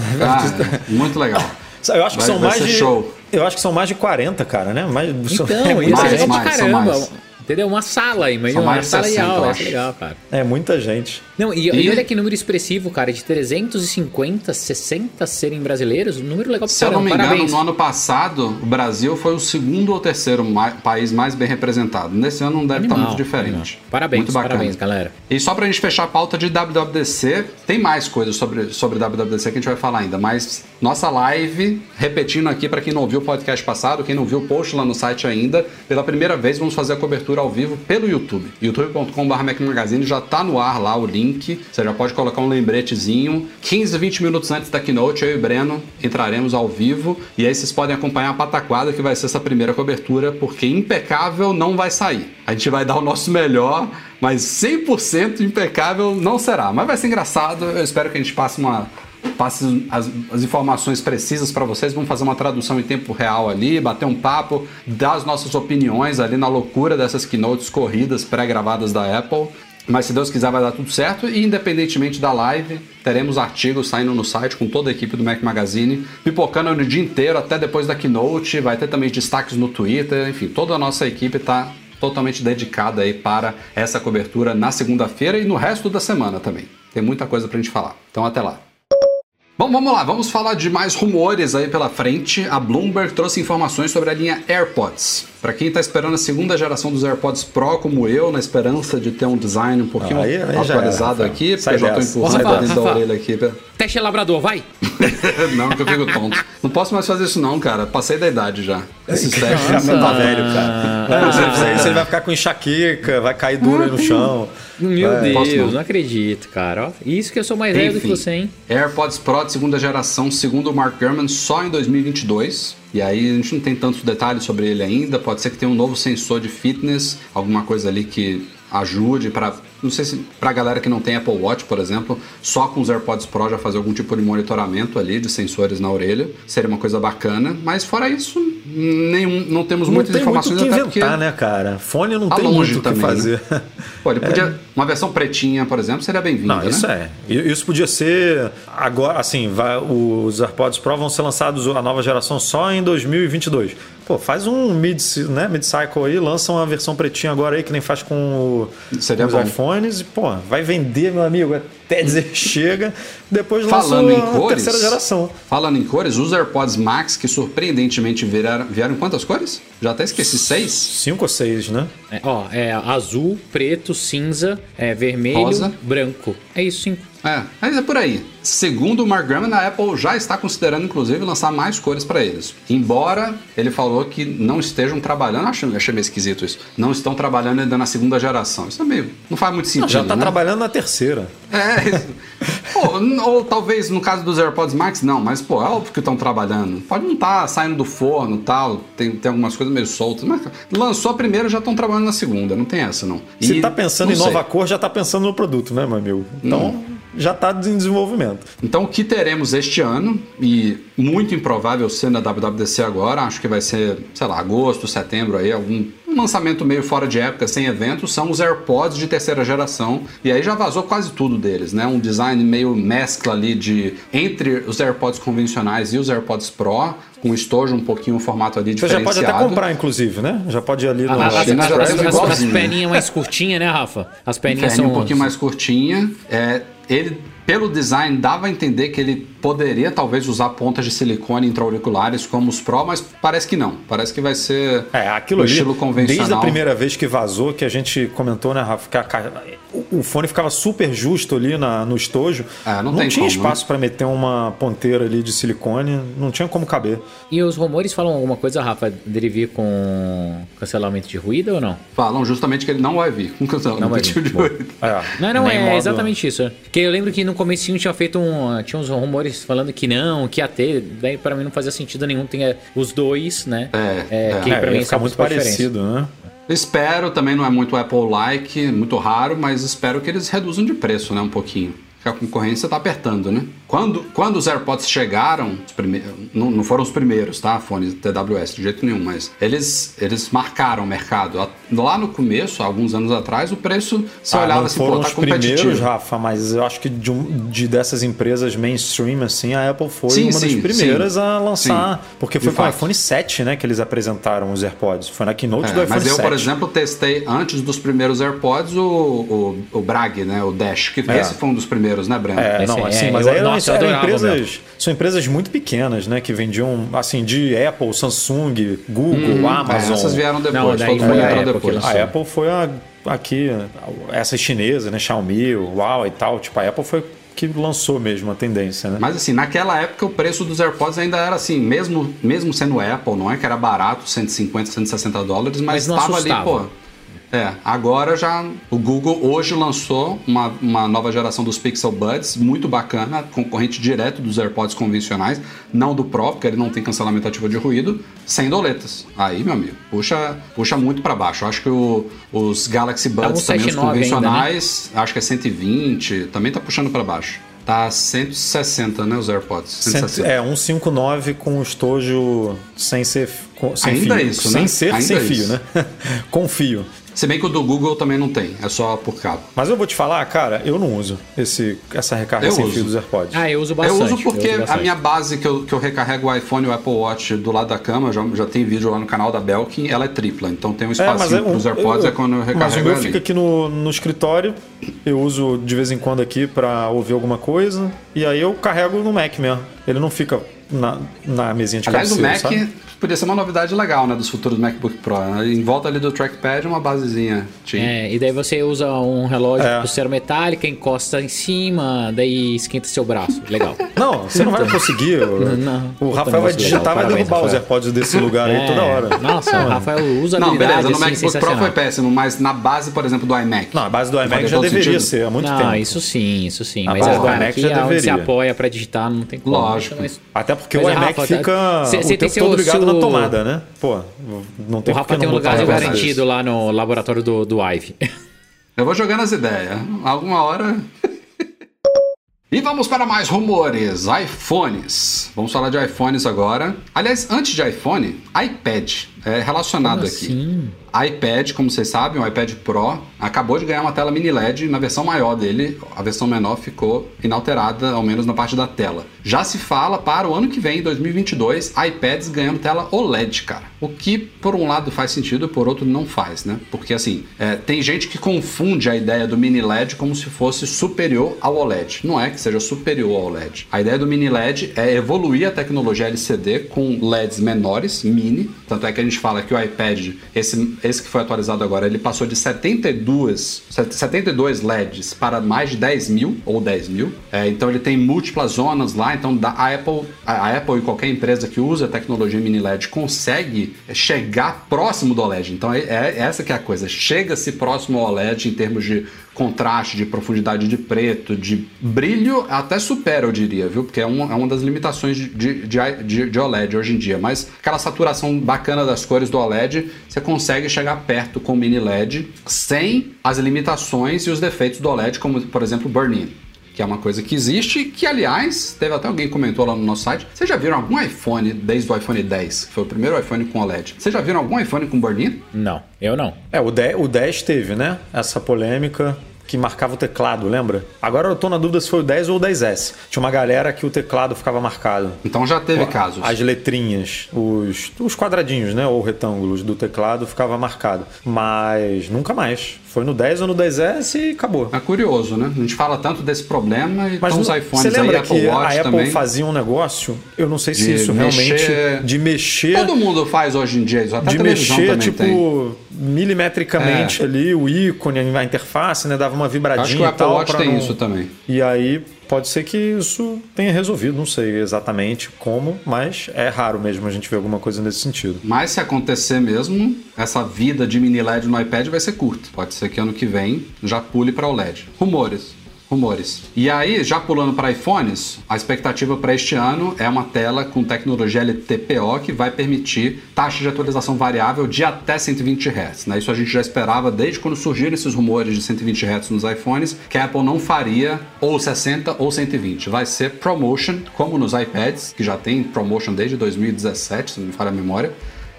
muito legal. Eu acho que vai, são vai mais de. Show. Eu acho que são mais de 40, cara, né? Mais, então, é isso é legal pra caramba. Entendeu? Uma sala aí, mas uma sala 60, de aula. É legal, cara. É muita gente. Não, e, e, olha que número expressivo, cara, de 350, 60 serem brasileiros, um número legal pra Se eu não me engano, Parabéns. no ano passado, o Brasil foi o segundo ou terceiro mais, país mais bem representado. Nesse ano não deve animal, estar muito diferente. Animal. Parabéns, muito bacana. parabéns, galera. E só pra gente fechar a pauta de WWDC, tem mais coisas sobre, sobre WWDC que a gente vai falar ainda, mas nossa live, repetindo aqui para quem não ouviu o podcast passado, quem não viu o post lá no site ainda, pela primeira vez vamos fazer a cobertura ao vivo pelo YouTube. youtube.com.br Magazine já tá no ar lá o link. Você já pode colocar um lembretezinho. 15, 20 minutos antes da keynote, eu e Breno entraremos ao vivo. E aí vocês podem acompanhar a pataquada que vai ser essa primeira cobertura, porque impecável não vai sair. A gente vai dar o nosso melhor, mas 100% impecável não será. Mas vai ser engraçado. Eu espero que a gente passe uma passe as, as informações precisas para vocês. Vamos fazer uma tradução em tempo real ali, bater um papo, dar as nossas opiniões ali na loucura dessas keynotes corridas pré-gravadas da Apple. Mas se Deus quiser vai dar tudo certo e independentemente da live, teremos artigos saindo no site com toda a equipe do Mac Magazine, pipocando no dia inteiro até depois da keynote, vai ter também destaques no Twitter, enfim, toda a nossa equipe está totalmente dedicada aí para essa cobertura na segunda-feira e no resto da semana também. Tem muita coisa para a gente falar. Então até lá. Bom, vamos lá, vamos falar de mais rumores aí pela frente. A Bloomberg trouxe informações sobre a linha AirPods. Para quem está esperando a segunda geração dos AirPods Pro, como eu, na esperança de ter um design um pouquinho aí, aí atualizado era, aqui, porque eu já estou empurrando Rafa, dentro da orelha aqui. Teste labrador, vai! não, que eu fico tonto. Não posso mais fazer isso não, cara. Passei da idade já. Esses testes já tá velho, cara. Ah, você, você vai ficar com enxaqueca, vai cair duro no chão. Meu é, Deus, não. acredito, cara. Isso que eu sou mais velho do que você, hein? AirPods Pro de segunda geração, segundo o Mark Gurman, só em 2022. E aí a gente não tem tantos detalhes sobre ele ainda. Pode ser que tenha um novo sensor de fitness, alguma coisa ali que ajude para não sei se para a galera que não tem Apple Watch, por exemplo, só com os AirPods Pro já fazer algum tipo de monitoramento ali de sensores na orelha, seria uma coisa bacana. Mas fora isso, nenhum, não temos não muitas informações muito que inventar, né, cara? Fone não tá tem muito o que fazer. Né? Pô, ele podia é. uma versão pretinha, por exemplo, seria bem-vindo. Não, isso né? é. Isso podia ser agora, assim, vai, os AirPods Pro vão ser lançados a nova geração só em 2022. Pô, faz um mid, né, mid aí, lança uma versão pretinha agora aí que nem faz com o, Seria os bom. iPhones e pô, vai vender, meu amigo, até dizer chega. Depois Falando em cores, terceira geração. Falando em cores, os AirPods Max que surpreendentemente vieram, vieram quantas cores? Já até esqueci, seis? Cinco ou seis, né? É, ó, é azul, preto, cinza, é, vermelho, Rosa. branco. É isso, cinco. É, mas é por aí. Segundo o Mark Gurman, a Apple já está considerando, inclusive, lançar mais cores para eles. Embora ele falou que não estejam trabalhando, achei, achei meio esquisito isso, não estão trabalhando ainda na segunda geração. Isso é meio. Não faz muito sentido. Não, já está né? trabalhando na terceira. É, pô, ou talvez no caso dos AirPods Max, não, mas pô, é óbvio que estão trabalhando. Pode não estar tá saindo do forno tal, tem, tem algumas coisas meio soltas, mas lançou a primeira já estão trabalhando na segunda, não tem essa não. Se está pensando em sei. nova cor, já está pensando no produto, né, meu amigo? Então. Hum já está em desenvolvimento. Então, o que teremos este ano, e muito improvável ser na WWDC agora, acho que vai ser, sei lá, agosto, setembro aí, algum um lançamento meio fora de época, sem evento, são os AirPods de terceira geração. E aí já vazou quase tudo deles, né? Um design meio mescla ali de entre os AirPods convencionais e os AirPods Pro, com estojo um pouquinho o formato ali diferenciado. Você já pode até comprar, inclusive, né? Já pode ir ali no... Ah, as, as, as, as, perninhas mais curtinhas, né, Rafa? As perninhas são... um pouquinho mais curtinha. É, ele pelo design, dava a entender que ele poderia talvez usar pontas de silicone intra-auriculares como os Pro, mas parece que não. Parece que vai ser é, aquilo ali, estilo convencional. Desde a primeira vez que vazou, que a gente comentou, né, Rafa, que a, o fone ficava super justo ali na, no estojo. É, não não tem tinha como, espaço para meter uma ponteira ali de silicone, não tinha como caber. E os rumores falam alguma coisa, Rafa, dele vir com cancelamento de ruído ou não? Falam justamente que ele não vai vir com cancelamento Não vai de vir. de ruído. É, Não, não, nem é modo- exatamente isso. Porque eu lembro que no comecinho tinha feito um. Tinha uns rumores falando que não, que ia ter. Daí pra mim não fazia sentido nenhum. Tem é, os dois, né? É, é. que É, pra ia mim só muito faz diferença. parecido, né? Espero, também não é muito Apple-like, muito raro, mas espero que eles reduzam de preço, né, um pouquinho. Porque a concorrência tá apertando, né? Quando, quando os AirPods chegaram, os não, não foram os primeiros, tá? Fones TWS, de jeito nenhum, mas eles, eles marcaram o mercado. Lá no começo, alguns anos atrás, o preço, você Ah, olhava não assim, foram pô, tá os primeiros, competitivo. Rafa, mas eu acho que de, um- de dessas empresas mainstream, assim, a Apple foi Sim, uma sim, das primeiras sim. a lançar. Sim, Porque de foi com o iPhone 7, né, que eles apresentaram os AirPods. Foi na keynote É, do iPhone mas eu, 7. por exemplo, testei antes dos primeiros AirPods o, o, o Brag, né? O Dash, que É. esse foi um dos primeiros, né, Breno? É, não, é, assim, mas eu- aí nossa, eram empresas, são empresas muito pequenas, né, que vendiam, assim, de Apple, Samsung, Google, É, Amazon. essas vieram depois, Não, todo mundo entrou depois. A Apple foi a, aqui, essa chinesa, né, Xiaomi, Huawei e tal. Tipo, a Apple foi que lançou mesmo a tendência, né? Mas assim, naquela época o preço dos AirPods ainda era assim, mesmo, mesmo sendo Apple, não é que era barato, 150, 160 dólares, mas Mas não estava ali, pô. É, agora já o Google hoje lançou uma, uma nova geração dos Pixel Buds, muito bacana, concorrente direto dos AirPods convencionais, não do Pro, porque ele não tem cancelamento ativo de ruído, sem doletas. Aí, meu amigo, puxa, puxa muito para baixo. Eu acho que o- os Galaxy Buds um também, os 79 ainda, né? convencionais, acho que é 120, também tá puxando para baixo. Tá 160, né, os AirPods? 160. É, 159 com estojo sem ser com, sem Ainda fio. isso, sem né? ser Ainda sem fio, né? com fio. Se bem que o do Google também não tem, é só por cabo. Mas eu vou te falar, cara, eu não uso esse, essa recarga Eu sem uso. fio dos AirPods. Ah, eu uso bastante. eu uso porque uso a minha base que eu, que eu recarrego o iPhone e o Apple Watch do lado da cama, já, já tem vídeo lá no canal da Belkin, ela é tripla, então tem um espacinho para os AirPods, é quando eu recarrego Mas o meu ali. fica aqui no, no escritório, eu uso de vez em quando aqui pra ouvir alguma coisa, e aí eu carrego no Mac mesmo. Ele não fica na, na mesinha de Aliás, o cabeceira, Mac sabe? Podia ser uma novidade legal, né, dos futuros MacBook Pro. né? Em volta ali do trackpad, uma basezinha. Tinha. É, e daí você usa um relógio É. com pulseira metálica, encosta em cima, daí esquenta seu braço. Legal. Não, você não vai conseguir. o- não. o Puta Rafael vai digitar, legal. vai derrubar os. AirPods desse lugar aí É, toda hora. Nossa, o Rafael usa Não, beleza, no assim, MacBook Pro foi péssimo, mas na base, por exemplo, do iMac. Não, a base do iMac já deveria sentido? ser há muito não, tempo. isso sim, isso sim. A mas base é, do iMac aqui já é onde se deveria. apoia pra digitar, não tem como. Lógico. Mas Até porque o iMac Rafa, fica cê- o cê tem seu- seu- na tomada, né? Pô, não tem o Rafa tem um lugar garantido lá no laboratório do, do Ive. Eu vou jogando as ideias. Alguma hora. E vamos para mais rumores. iPhones. Vamos falar de iPhones agora. Aliás, antes de iPhone, iPad é relacionado Como aqui. assim? iPad, como vocês sabem, o iPad Pro acabou de ganhar uma tela mini LED na versão maior dele. A versão menor ficou inalterada, ao menos na parte da tela. Já se fala para o ano que vem, 2022, iPads ganhando tela OLED, cara. O que, por um lado, faz sentido, por outro, não faz, né? Porque, assim, é, tem gente que confunde a ideia do mini LED como se fosse superior ao OLED. Não é que seja superior ao OLED. A ideia do mini LED é evoluir a tecnologia LCD com LEDs menores, mini. Tanto é que a gente fala que o iPad, esse, esse que foi atualizado agora, ele passou de 72, 72 LEDs para mais de 10 mil ou 10 mil. É, então ele tem múltiplas zonas lá. Então a, Apple, a, Apple e qualquer empresa que usa a tecnologia mini LED consegue chegar próximo do OLED. Então é, é essa que é a coisa. Chega-se próximo ao OLED em termos de contraste, de profundidade de preto, de brilho, até supera, eu diria, viu? Porque é uma, é uma das limitações de, de, de, de OLED hoje em dia. Mas aquela saturação bacana das cores do OLED, você consegue chegar perto com o mini LED sem as limitações e os defeitos do OLED, como por exemplo o burn-in que é uma coisa que existe, que aliás, teve até alguém que comentou lá no nosso site. Vocês já viram algum iPhone desde o iPhone 10, que foi o primeiro iPhone com OLED? Vocês já viram algum iPhone com burn-in? Não, eu não. É, o 10, o 10 teve, né? Essa polêmica que marcava o teclado, lembra? Agora eu tô na dúvida se foi o 10 ou o 10S. Tinha uma galera que o teclado ficava marcado. Então já teve casos. As letrinhas, os, os quadradinhos, né? Ou retângulos do teclado ficava marcado. Mas nunca mais Foi no 10 ou no 10S e acabou. É curioso, né? A gente fala tanto desse problema e Mas então os não- iPhones você lembra aí, Apple que Watch a Apple também. fazia um negócio, eu não sei se isso mexer- realmente de mexer, Todo mundo faz hoje em dia isso, até de mexer tipo tem. milimetricamente É. ali o ícone, a interface, né, dava uma vibradinha Acho que o e Apple tal Watch tem não- isso também. E aí pode ser que isso tenha resolvido, não sei exatamente como, mas é raro mesmo a gente ver alguma coisa nesse sentido. Mas se acontecer mesmo, essa vida de mini LED no iPad vai ser curta. Pode ser que ano que vem já pule para o LED. Rumores. Rumores. E aí, já pulando para iPhones, a expectativa para este ano é uma tela com tecnologia LTPO que vai permitir taxa de atualização variável de até 120 Hz. Né? Isso a gente já esperava desde quando surgiram esses rumores de 120 Hz nos iPhones, que a Apple não faria ou 60 ou 120. Vai ser ProMotion, como nos iPads, que já tem ProMotion desde 2017, se não me falha a memória.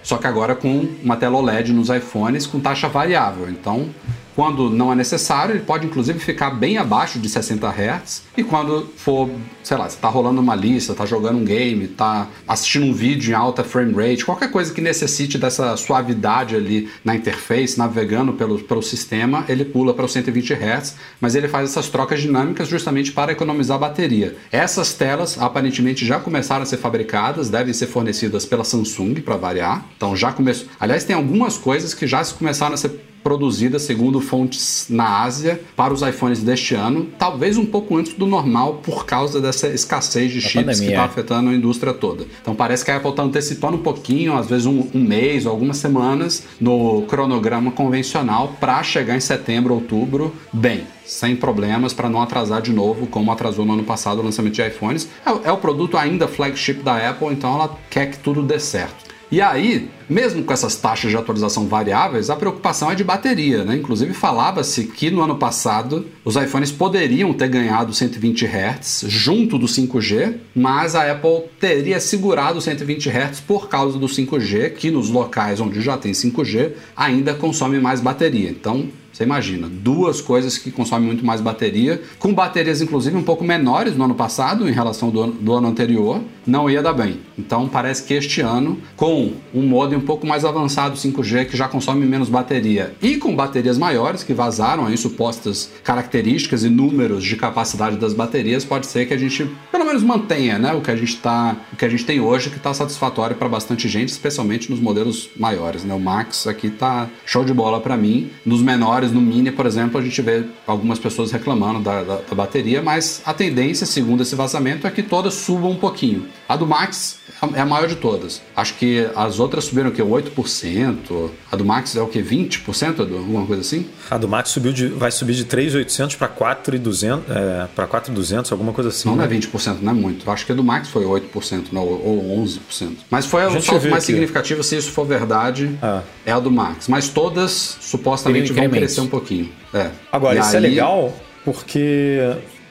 Só que agora com uma tela OLED nos iPhones com taxa variável. Então, quando não é necessário, ele pode inclusive ficar bem abaixo de 60 Hz. E quando for, sei lá, você está rolando uma lista, está jogando um game, está assistindo um vídeo em alta frame rate, qualquer coisa que necessite dessa suavidade ali na interface, navegando pelo, pelo sistema, ele pula para os 120 Hz, mas ele faz essas trocas dinâmicas justamente para economizar bateria. Essas telas aparentemente já começaram a ser fabricadas, devem ser fornecidas pela Samsung para variar. Então já começou. Aliás, tem algumas coisas que já começaram a ser produzidas segundo fontes na Ásia para os iPhones deste ano, talvez um pouco antes do normal por causa dessa escassez de Da chips que pandemia, está é. afetando a indústria toda. Então parece que a Apple está antecipando um pouquinho, às vezes um, um mês ou algumas semanas no cronograma convencional para chegar em setembro, outubro, bem. Sem problemas para não atrasar de novo, como atrasou no ano passado o lançamento de iPhones. É, é o produto ainda flagship da Apple, então ela quer que tudo dê certo. E aí, mesmo com essas taxas de atualização variáveis, a preocupação é de bateria, né? Inclusive falava-se que no ano passado os iPhones poderiam ter ganhado 120 Hz junto do 5G, mas a Apple teria segurado os 120 Hz por causa do 5G, que nos locais onde já tem 5G ainda consome mais bateria. Então, você imagina, duas coisas que consomem muito mais bateria, com baterias inclusive um pouco menores no ano passado em relação do ano, do ano anterior, não ia dar bem. Então parece que este ano, com um modem um pouco mais avançado 5G que já consome menos bateria e com baterias maiores que vazaram aí supostas características e números de capacidade das baterias, pode ser que a gente pelo menos mantenha, né, o que a gente tá, o que a gente tem hoje que está satisfatório para bastante gente, especialmente nos modelos maiores, né? O Max aqui tá show de bola para mim. Nos menores, no Mini, por exemplo, a gente vê algumas pessoas reclamando da, da- da bateria, mas a tendência, segundo esse vazamento, é que todas subam um pouquinho. A do Max é a maior de todas. Acho que as outras subiram o quê? 8%. A do Max é o quê? 20%? Edu? Alguma coisa assim? A do Max subiu de, vai subir de 3.800 para 4.200, é, para 4.200, alguma coisa assim. Não, não né? é 20%, não é muito. Acho que a do Max foi 8%, não, ou 11%. Mas foi salto vê mais aqui. significativo, se isso for verdade, Ah. é a do Max. Mas todas supostamente vão crescer um pouquinho. É. Agora, E isso é aí- legal porque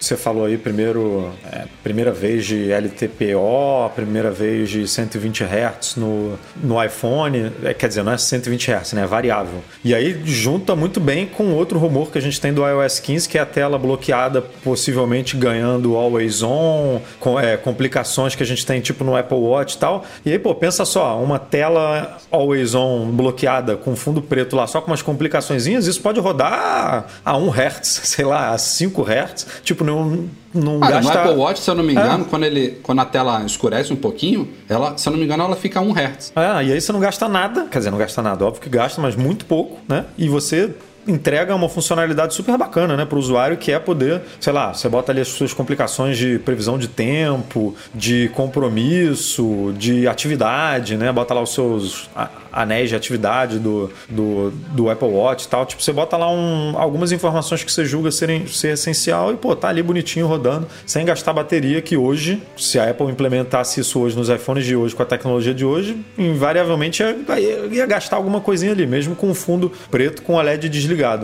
você falou aí primeiro, é, primeira vez de LTPO, primeira vez de 120 Hz no, no iPhone, é, quer dizer, não é 120 Hz, né? É variável. E aí junta muito bem com outro rumor que a gente tem do iOS 15, que é a tela bloqueada, possivelmente ganhando Always On, com é, complicações que a gente tem tipo no Apple Watch e tal. E aí, pô, pensa só, uma tela Always On bloqueada com fundo preto lá, só com umas complicaçõezinhas, isso pode rodar a 1 Hz, sei lá, a 5 Hz. Tipo, não, não Olha, gasta... no Apple Watch, se eu não me É. engano, quando, ele, quando a tela escurece um pouquinho, ela, se eu não me engano, ela fica a 1 Hz. É, e aí você não gasta nada, quer dizer, não gasta nada, óbvio que gasta, mas muito pouco, né? E você entrega uma funcionalidade super bacana, né, para o usuário, que é poder, sei lá, você bota ali as suas complicações de previsão de tempo, de compromisso, de atividade, né, bota lá os seus anéis de atividade do, do, do Apple Watch e tal, tipo, você bota lá um, algumas informações que você julga serem, ser essencial e, pô, tá ali bonitinho rodando, sem gastar bateria, que hoje, se a Apple implementasse isso hoje nos iPhones de hoje, com a tecnologia de hoje, invariavelmente ia, ia- ia gastar alguma coisinha ali, mesmo com o fundo preto com a LED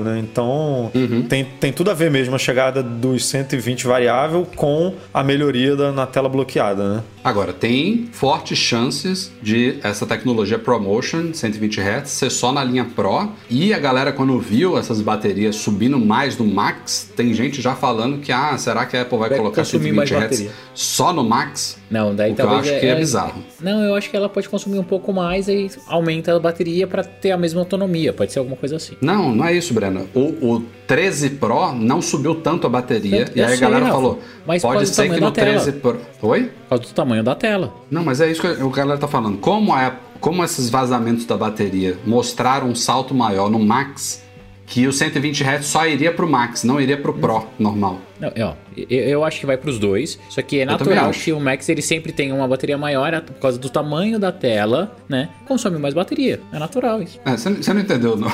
né? Então, tem, tem tudo a ver mesmo a chegada dos 120 variável com a melhoria da, na tela bloqueada, né? Agora, tem fortes chances de essa tecnologia ProMotion Generation 120 Hz ser só na linha Pro. E a galera, quando viu essas baterias subindo mais no Max, tem gente já falando que, ah, será que a Apple vai, Vai colocar consumir 120 mais Hz só no Max? Não, daí O que eu talvez acho que é bizarro. Não, eu acho que ela pode consumir um pouco mais e aumenta a bateria pra ter a mesma autonomia. Pode ser alguma coisa assim. Não, não é isso, Breno. O, o 13 Pro não subiu tanto a bateria. Tanto- e aí a galera falou, pode do ser que no da tela. 13 Pro... Oi? Por causa do tamanho da tela. Não, mas é isso que o galera tá falando. Como, a, como esses vazamentos da bateria mostraram um salto maior no Max, que o 120 Hz só iria pro Max, não iria pro Pro normal. Não, é, eu, eu acho que vai pros dois. Só que é natural que o Max ele sempre tem uma bateria maior é por causa do tamanho da tela, né? Consome mais bateria. É natural isso. É, você, você não entendeu, não.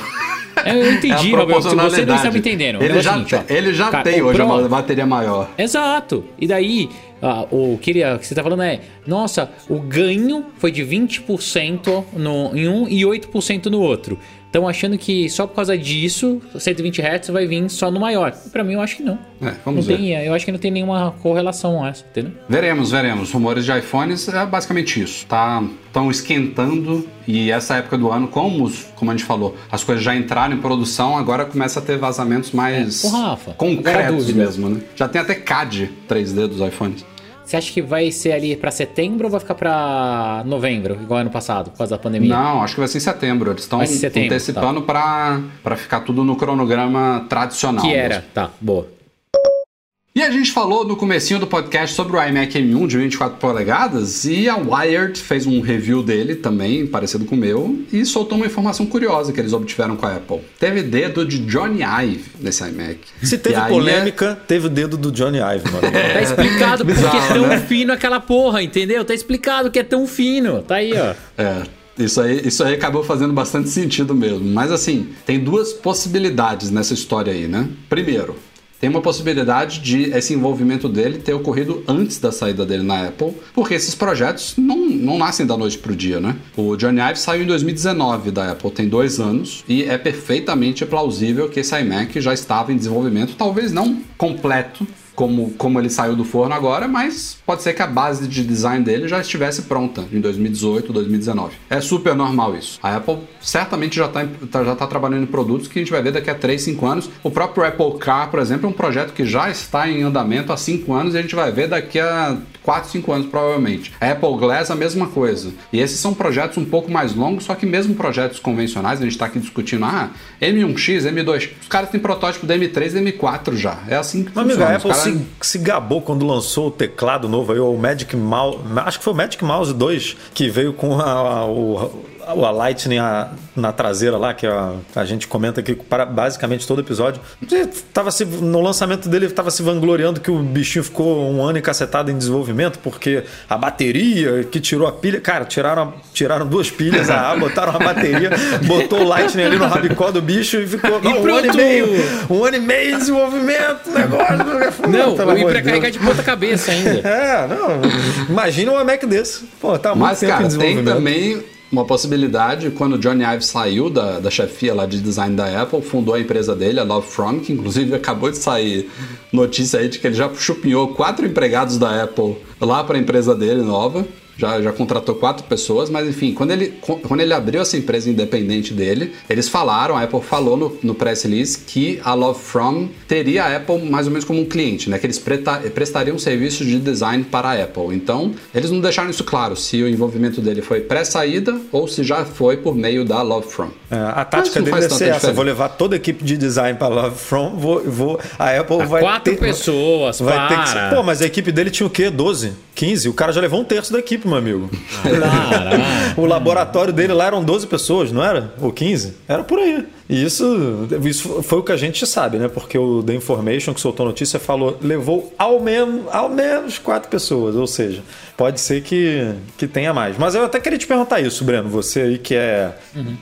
É, Eu entendi, É Roberto. Se você não proporcionalidade. estava entendendo. Ele é já, seguinte, ó. tem, ele já Cara, tem hoje Pro- uma bateria maior. Exato. E daí, ah, o que, ele, que você tá falando é, nossa, o ganho foi de 20% no, em um e 8% no outro. Estão achando que só por causa disso, 120 Hz vai vir só no maior. Pra mim, eu acho que não. É, não vamos ver. tem, eu acho que não tem nenhuma correlação a essa, entendeu? Veremos, veremos. Rumores de iPhones é basicamente isso. Tá, estão esquentando e essa época do ano, como, os- como a gente falou, as coisas já entraram em produção, agora começa a ter vazamentos mais É. Ô, Rafa, a concretos mesmo, né? Já tem até CAD 3D dos iPhones. Você acha que vai ser ali pra setembro ou vai ficar pra novembro, igual ano passado, por causa da pandemia? Não, acho que vai ser em setembro. Eles estão setembro, antecipando pra para ficar tudo no cronograma tradicional. Que mesmo. era, tá, boa. E a gente falou no comecinho do podcast sobre o iMac M1 de 24 polegadas e a Wired fez um review dele também, parecido com o meu, e soltou uma informação curiosa que eles obtiveram com a Apple. Teve dedo de Johnny Ive nesse iMac. Se teve E aí é- polêmica, teve o dedo do Johnny Ive, mano. Tá explicado porque Bizarro, é tão né? fino aquela porra, entendeu? Tá explicado que é tão fino. Tá aí, ó. É, isso aí, isso aí acabou fazendo bastante sentido mesmo. Mas assim, tem duas possibilidades nessa história aí, né? Primeiro, tem uma possibilidade de esse envolvimento dele ter ocorrido antes da saída dele na Apple, porque esses projetos não, não nascem da noite pro dia, né? O Johnny Ive saiu em 2019 da Apple, tem dois anos, e é perfeitamente plausível que esse iMac já estava em desenvolvimento, talvez não completo, como, como ele saiu do forno agora, mas pode ser que a base de design dele já estivesse pronta em 2018, 2019. É super normal isso. A Apple certamente já está já tá trabalhando em produtos que a gente vai ver daqui a 3, 5 anos. O próprio Apple Car, por exemplo, é um projeto que já está em andamento há 5 anos e a gente vai ver daqui a 4, 5 anos provavelmente. A Apple Glass a mesma coisa. E esses são projetos um pouco mais longos, só que mesmo projetos convencionais, a gente está aqui discutindo, ah, M1X, M2, os caras têm protótipo da M3 e M4 já. É assim que Mas, amigo, funciona. a Os Apple caras- se, se gabou quando lançou o teclado novo aí, o Magic Mouse. Acho que foi o Magic Mouse 2 que veio com a, a- o, a Lightning a- na traseira lá, que a, a gente comenta aqui para basicamente todo episódio. E Tava se, no lançamento dele, estava se vangloriando que o bichinho ficou um ano encacetado em desenvolvimento, porque a bateria que tirou a pilha. Cara, tiraram, tiraram duas pilhas, a A, botaram a bateria, botou o Lightning ali no rabicó do bicho e ficou. Não, um ano e meio! Um ano e meio de desenvolvimento, negócio. Não, Pelo e amor pra de carregar Deus. de ponta cabeça ainda. É, não. Imagina um Mac desse. Pô, tá muito Mas, tempo em cara, tem desenvolvimento. também uma possibilidade, quando Johnny Ive saiu da, da chefia lá de design da Apple, fundou a empresa dele, a Love From, que inclusive acabou de sair notícia aí de que ele já chupinhou quatro empregados da Apple lá para a empresa dele nova. Já, já contratou quatro pessoas, mas enfim, quando ele, quando ele abriu essa empresa independente dele, eles falaram, a Apple falou no, no press release que a Love From teria a Apple mais ou menos como um cliente, né? Que eles preta- prestariam serviços de design para a Apple. Então, eles não deixaram isso claro, se o envolvimento dele foi pré-saída ou se já foi por meio da Love From. É, a tática dele deve ser essa: vou levar toda a equipe de design para Love From, vou, vou, a Apple vai Quatro ter, pessoas, vai ter que para. ser- Pô, mas a equipe dele tinha o quê? 12? 15? O cara já levou um terço da equipe, meu amigo. O laboratório dele lá eram 12 pessoas, não era? Ou 15? Era por aí. E isso, isso foi o que a gente sabe, né? Porque o The Information, que soltou a notícia, falou levou ao menos, ao menos quatro pessoas. Ou seja, pode ser que, que tenha mais. Mas eu até queria te perguntar isso, Breno. Você aí que é m-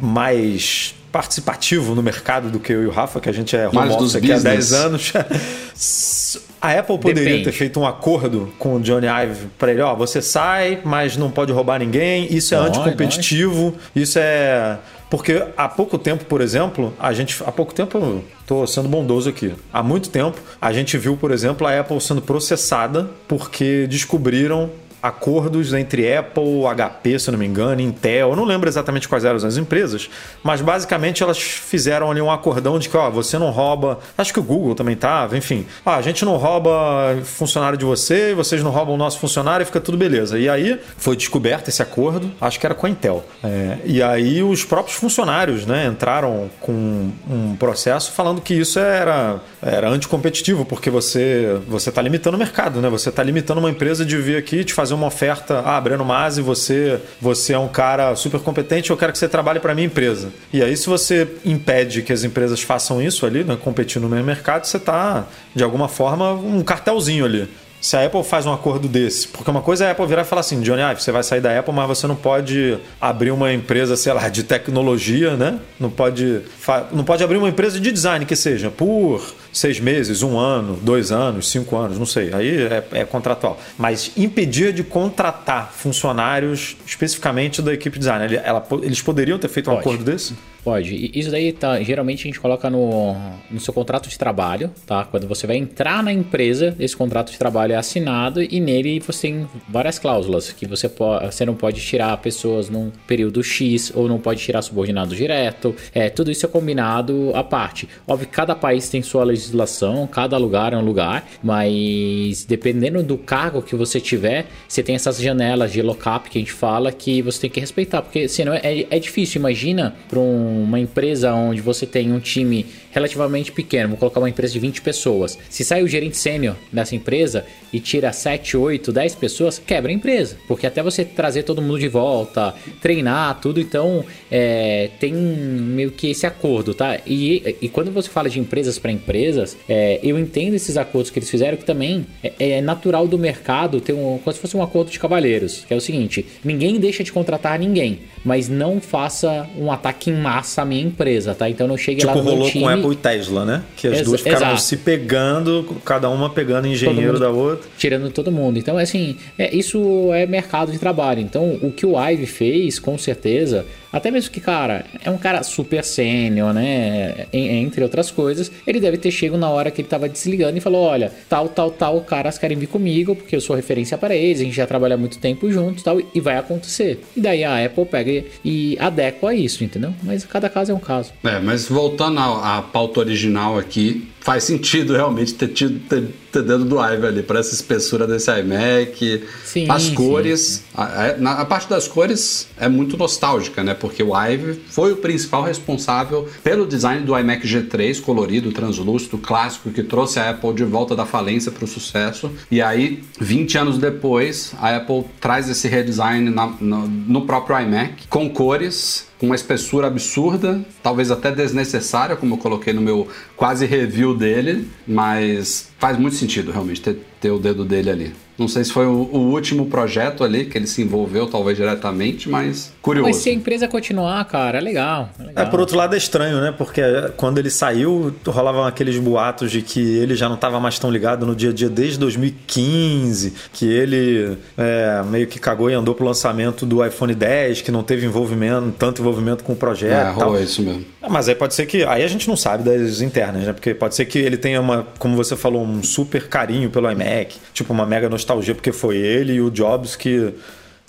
mais participativo no mercado do que eu e o Rafa, que a gente é home Mais office dos aqui há business. 10 anos. A Apple poderia Depende. ter feito um acordo com o Johnny Ive para ele, ó, você sai, mas não pode roubar ninguém. Isso é Pode, anticompetitivo. Isso é porque há pouco tempo, por exemplo, a gente há pouco tempo, eu tô sendo bondoso aqui. Há muito tempo a gente viu, por exemplo, a Apple sendo processada porque descobriram acordos entre Apple, HP, se não me engano, Intel, eu não lembro exatamente quais eram as empresas, mas basicamente elas fizeram ali um acordão de que, ó, você não rouba, acho que o Google também tava, enfim, ah, a gente não rouba funcionário de você, vocês não roubam o nosso funcionário e fica tudo beleza. E aí foi descoberto esse acordo, acho que era com a Intel. É, e aí os próprios funcionários, né, entraram com um processo falando que isso era, era anticompetitivo, porque você você está limitando o mercado, né? Você está limitando uma empresa de vir aqui te fazer uma oferta, ah, Breno Masi, você, você é um cara super competente, eu quero que você trabalhe para minha empresa. E aí, se você impede que as empresas façam isso ali, né, competindo no mesmo mercado, você está, de alguma forma, um cartelzinho ali se a Apple faz um acordo desse, porque uma coisa é a Apple virar e falar assim, Johnny você vai sair da Apple, mas você não pode abrir uma empresa, sei lá, de tecnologia, né? Não pode, não pode abrir uma empresa de design que seja por seis meses, um ano, dois anos, cinco anos, não sei. Aí é, é contratual. Mas impedir de contratar funcionários especificamente da equipe design, ela, eles poderiam ter feito um pode. acordo desse? Pode. Isso daí tá, geralmente a gente coloca no, no seu contrato de trabalho, tá? Quando você vai entrar na empresa, esse contrato de trabalho é assinado e nele você tem várias cláusulas que você, pode, você não pode tirar pessoas num período X ou não pode tirar subordinado direto. É, tudo isso é combinado à parte. Óbvio que cada país tem sua legislação, cada lugar é um lugar, mas dependendo do cargo que você tiver, você tem essas janelas de lockup que a gente fala que você tem que respeitar, porque senão é, é difícil. Imagina para um uma empresa onde você tem um time relativamente pequeno, vou colocar uma empresa de 20 pessoas. Se sai o gerente sênior dessa empresa e tira 7, 8, 10 pessoas, quebra a empresa. Porque até você trazer todo mundo de volta, treinar, tudo, então é, tem meio que esse acordo, tá? E, e quando você fala de empresas para empresas, é, eu entendo esses acordos que eles fizeram, que também é, é, natural do mercado ter um, como se fosse um acordo de cavalheiros, que é o seguinte: ninguém deixa de contratar ninguém, mas não faça um ataque em massa à minha empresa, tá? Então não chegue tipo, lá no rolou time... com Apple e Tesla, né? Que as Ex duas ficaram exato. se pegando, cada uma pegando engenheiro da outra. Tirando todo mundo. Então, assim, é, isso é mercado de trabalho. Então, o que o Ive fez, com certeza, até mesmo que, cara, é um cara super sênior, né? Entre outras coisas, ele deve ter chegado na hora que ele tava desligando e falou: olha, tal, tal, tal, caras querem vir comigo, porque eu sou referência para eles, a gente já trabalha muito tempo juntos tal, e vai acontecer. E daí a Apple pega e adequa isso, entendeu? Mas cada caso é um caso. É, mas voltando à pauta original aqui, faz sentido realmente ter tido ter, ter dedo do Ive ali para essa espessura desse iMac, sim, as cores. A, a, a, parte das cores é muito nostálgica, né? Porque o Ive foi o principal responsável pelo design do iMac G3 colorido, translúcido, clássico, que trouxe a Apple de volta da falência para o sucesso. E aí, 20 anos depois, a Apple traz esse redesign na, no, no próprio iMac com cores com uma espessura absurda, talvez até desnecessária, como eu coloquei no meu quase review dele, mas faz muito sentido realmente ter, ter o dedo dele ali. Não sei se foi o, o, último projeto ali que ele se envolveu, talvez diretamente, mas curioso. Mas se a empresa continuar, cara, é legal, é legal. É, por outro lado é estranho, né? Porque quando ele saiu, rolavam aqueles boatos de que ele já não estava mais tão ligado no dia a dia desde 2015, que ele é, meio que cagou e andou pro lançamento do iPhone 10, que não teve envolvimento, tanto envolvimento com o projeto. É, rolou isso mesmo. É, mas aí pode ser que. Aí a gente não sabe das internas, né? Porque pode ser que ele tenha uma, como você falou, um super carinho pelo iMac, tipo uma mega nostalgia, porque foi ele e o Jobs que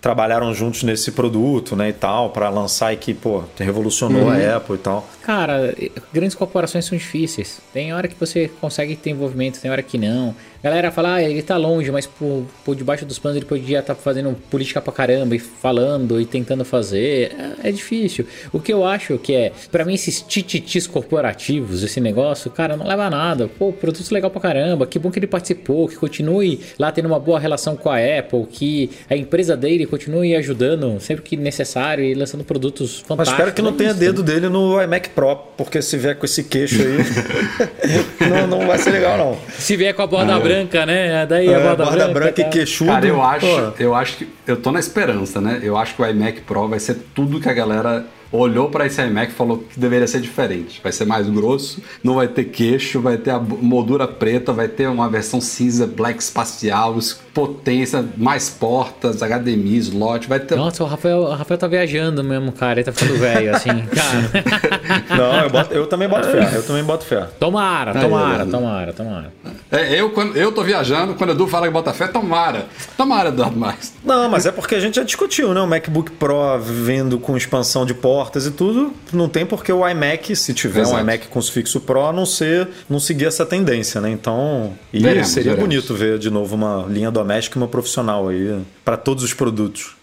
trabalharam juntos nesse produto, né, e tal, para lançar e que, pô, revolucionou uhum. a Apple e tal. Cara, grandes corporações são difíceis. Tem hora que você consegue ter envolvimento, tem hora que não. A galera fala, ah, ele tá longe, mas por, por debaixo dos panos ele podia estar tá fazendo política pra caramba e falando e tentando fazer. É, é difícil. O que eu acho que é, para mim, esses tititis corporativos, esse negócio, cara, não leva a nada. Pô, produto legal pra caramba, que bom que ele participou, que continue lá tendo uma boa relação com a Apple, que a empresa dele continue ajudando sempre que necessário e lançando produtos fantásticos. Mas espero que não é tenha dedo dele no iMac Pro, porque se vier com esse queixo aí, não, não vai ser legal, não. Se vier com a borda ah, branca, né? Daí é, a borda, borda branca, branca e queixudo. Cara, eu acho, eu acho que eu tô na esperança, né? Eu acho que o iMac Pro vai ser tudo que a galera olhou para esse iMac e falou que deveria ser diferente. Vai ser mais grosso, não vai ter queixo, vai ter a moldura preta, vai ter uma versão cinza black espacial, potência, mais portas, HDMI, slot, vai ter. Nossa, o Rafael, o Rafael tá viajando mesmo, cara. Ele tá ficando velho, assim, cara. Não, eu, boto, eu também boto fé. Eu também boto fé. Tomara, tomara, tomara, tomara. É, eu, quando, eu tô viajando, quando o Edu fala que bota fé, tomara. Tomara, Eduardo mais. Não, mas é porque a gente já discutiu, né? O MacBook Pro vendo com expansão de portas e tudo, não tem porque o iMac, se tiver Exato. um iMac com sufixo Pro, não ser, não seguir essa tendência, né? Então, e veremos, seria veremos. bonito ver de novo uma linha doméstica e uma profissional aí para todos os produtos.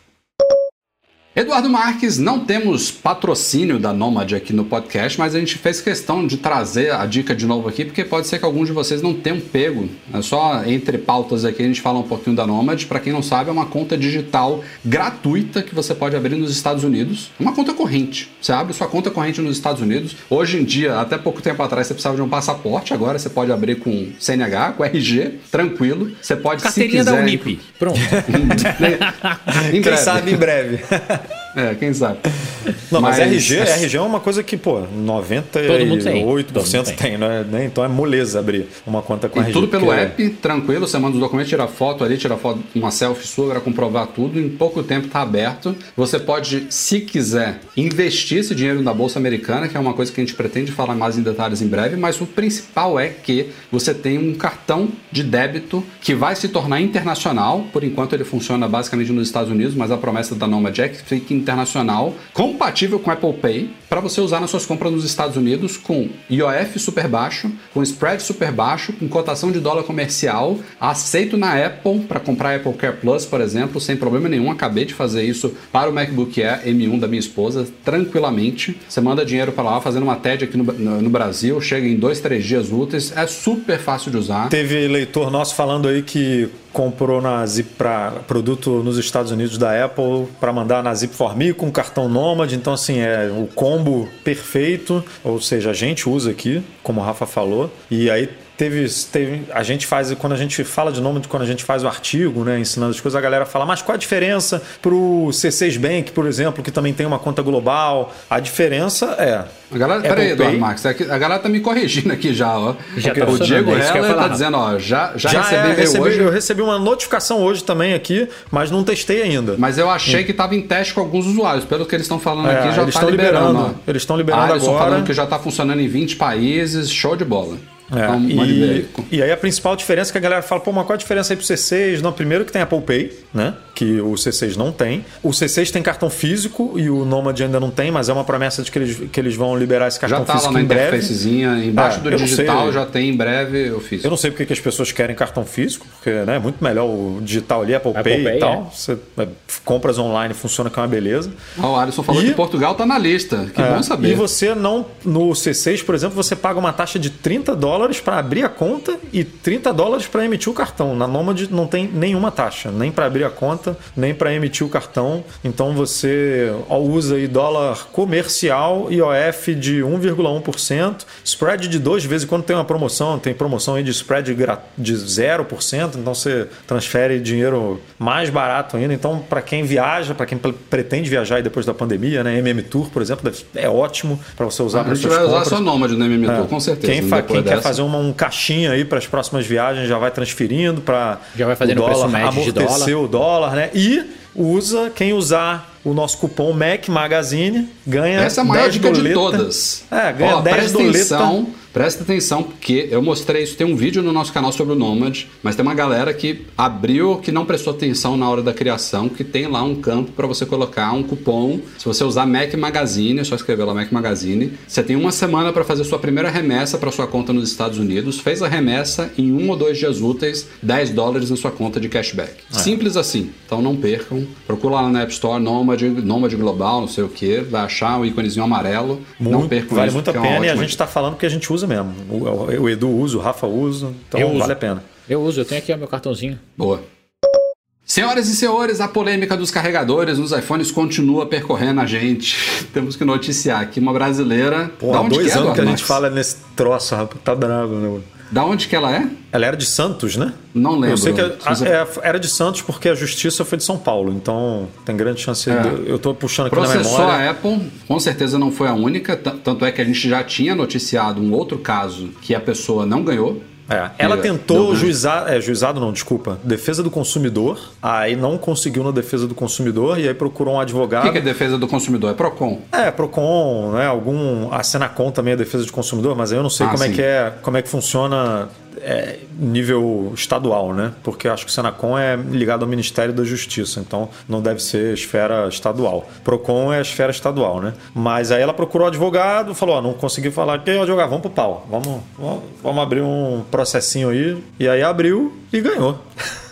Eduardo Marques, não temos patrocínio da Nomad aqui no podcast, mas a gente fez questão de trazer a dica de novo aqui, porque pode ser que alguns de vocês não tenham pego. É só entre pautas aqui a gente fala um pouquinho da Nomad. Para quem não sabe, é uma conta digital gratuita que você pode abrir nos Estados Unidos. Uma conta corrente. Você abre sua conta corrente nos Estados Unidos. Hoje em dia, até pouco tempo atrás, você precisava de um passaporte. Agora você pode abrir com CNH, com RG, tranquilo. Você pode, Carteirinha se quiser... da Unip. Pronto. Quem sabe em breve. É, quem sabe. Não, mas, mas RG, é... RG é uma coisa que, pô, 98% tem, tem né? Então é moleza abrir uma conta com e RG. Tudo pelo é... app, tranquilo, você manda os documentos, tira foto ali, tira foto, uma selfie sua para comprovar tudo, em pouco tempo está aberto. Você pode, se quiser, investir esse dinheiro na Bolsa Americana, que é uma coisa que a gente pretende falar mais em detalhes em breve, mas o principal é que você tem um cartão de débito que vai se tornar internacional. Por enquanto ele funciona basicamente nos Estados Unidos, mas a promessa da Nomad é que internacional compatível com Apple Pay para você usar nas suas compras nos Estados Unidos com IOF super baixo, com spread super baixo, com cotação de dólar comercial, aceito na Apple para comprar Apple Care Plus, por exemplo, sem problema nenhum. Acabei de fazer isso para o MacBook Air M1 da minha esposa, tranquilamente. Você manda dinheiro para lá, fazendo uma TED aqui no, no, no, Brasil, chega em dois, três dias úteis, é super fácil de usar. Teve leitor nosso falando aí que comprou na Zip para produto nos Estados Unidos da Apple para mandar na Zip for Me com cartão Nomad. Então, assim, é o combo perfeito. Ou seja, a gente usa aqui, como o Rafa falou. E aí Teve, teve, a gente faz, quando a gente fala de nome, quando a gente faz o artigo, né, ensinando as coisas, a galera fala, mas qual a diferença para o C6 Bank, por exemplo, que também tem uma conta global? A diferença é. A galera, peraí, Eduardo Marques, é a galera tá me corrigindo aqui já, ó. Já tá o Diego é Heller tá dizendo, ó, já, já, já recebi, é, recebi hoje. Eu recebi uma notificação hoje também aqui, mas não testei ainda. Mas eu achei hum. que estava em teste com alguns usuários. Pelo que eles estão falando é, aqui, já está liberando. liberando eles estão liberando ah, agora. falando que já está funcionando em 20 países, show de bola. É, então, e, e, aí a principal diferença é que a galera fala, pô, mas qual a diferença aí pro C6? Não, primeiro que tem Apple Pay, né? Que o C6 não tem. O C6 tem cartão físico e o Nomad ainda não tem, mas é uma promessa de que eles, que eles vão liberar esse cartão já tá físico lá na em breve. interfacezinha, embaixo é, do digital já tem em breve o físico. Eu não sei porque que as pessoas querem cartão físico, porque né, é muito melhor o digital ali, Apple, Apple Pay, Pay, e tal. É. Você é, compras online, funciona que é uma beleza. Ah, o Alisson falou e, que Portugal tá na lista. Que é, bom saber. E você não, no C6, por exemplo, você paga uma taxa de 30 dólares para abrir a conta e 30 dólares para emitir o cartão. Na Nomad não tem nenhuma taxa, nem para abrir a conta, nem para emitir o cartão. Então você usa aí dólar comercial IOF de 1,1%, spread de duas vezes quando tem uma promoção, tem promoção aí de spread de 0%, então você transfere dinheiro mais barato ainda. Então, para quem viaja, para quem pretende viajar aí depois da pandemia, né, MM Tour, por exemplo, é ótimo para você usar para A gente vai usar só Nomad no MM Tour, é. com certeza. Quem, fa quem quer fazer uma, um caixinha aí para as próximas viagens, já vai transferindo para já vai fazendo o dólar, preço amortecer dólar. o dólar, né? E usa quem usar o nosso cupom Mac Magazine ganha Essa é a maior dica doleta. de todas. É, ganha Ó, 10 doleta. Atenção Presta atenção, porque eu mostrei isso, tem um vídeo no nosso canal sobre o Nomad, mas tem uma galera que abriu, que não prestou atenção na hora da criação, que tem lá um campo para você colocar um cupom. Se você usar Mac Magazine, é só escrever lá Mac Magazine. Você tem uma semana para fazer sua primeira remessa para sua conta nos Estados Unidos. Fez a remessa em um ou dois dias úteis, 10 dólares na sua conta de cashback. É. Simples assim. Então não percam. Procura lá na App Store Nomad, Nomad Global, não sei o que, vai achar o íconezinho amarelo. Muito, não percam vale isso. Vale muito a é pena e a gente está falando que a gente usa usa mesmo. O, o Edu usa, o Rafa usa, então eu vale uso. a pena. Eu uso, eu tenho aqui o meu cartãozinho. Boa. Senhoras e senhores, a polêmica dos carregadores nos iPhones continua percorrendo a gente. Temos que noticiar que uma brasileira. Pô, há dois é, anos que a gente fala nesse troço, rapaz. Tá bravo, né? Da onde que ela é? Ela era de Santos, né? Não lembro. Eu sei que a- a- é, era de Santos porque a justiça foi de São Paulo, então tem grande chance. É. de- eu tô puxando aqui na Processou memória. a Apple, com certeza não foi a única, tanto é que a gente já tinha noticiado um outro caso que a pessoa não ganhou. É, ela tentou juizar, é, juizado não, desculpa, defesa do consumidor, aí não conseguiu na defesa do consumidor e aí procurou um O advogado. que, que é defesa do consumidor? É PROCON. É, Procon, né? Algum. A Senacom também é defesa de consumidor, mas aí eu não sei Ah, como é que é, como é que funciona é, nível estadual, né? Porque eu acho que o Senacom é ligado ao Ministério da Justiça, então não deve ser esfera estadual. Procon é a esfera estadual, né? Mas aí ela procurou o advogado, falou: ó, não consegui falar aqui, advogado, vamos pro pau. Vamos, vamos, vamos abrir um processinho aí. E aí abriu e ganhou.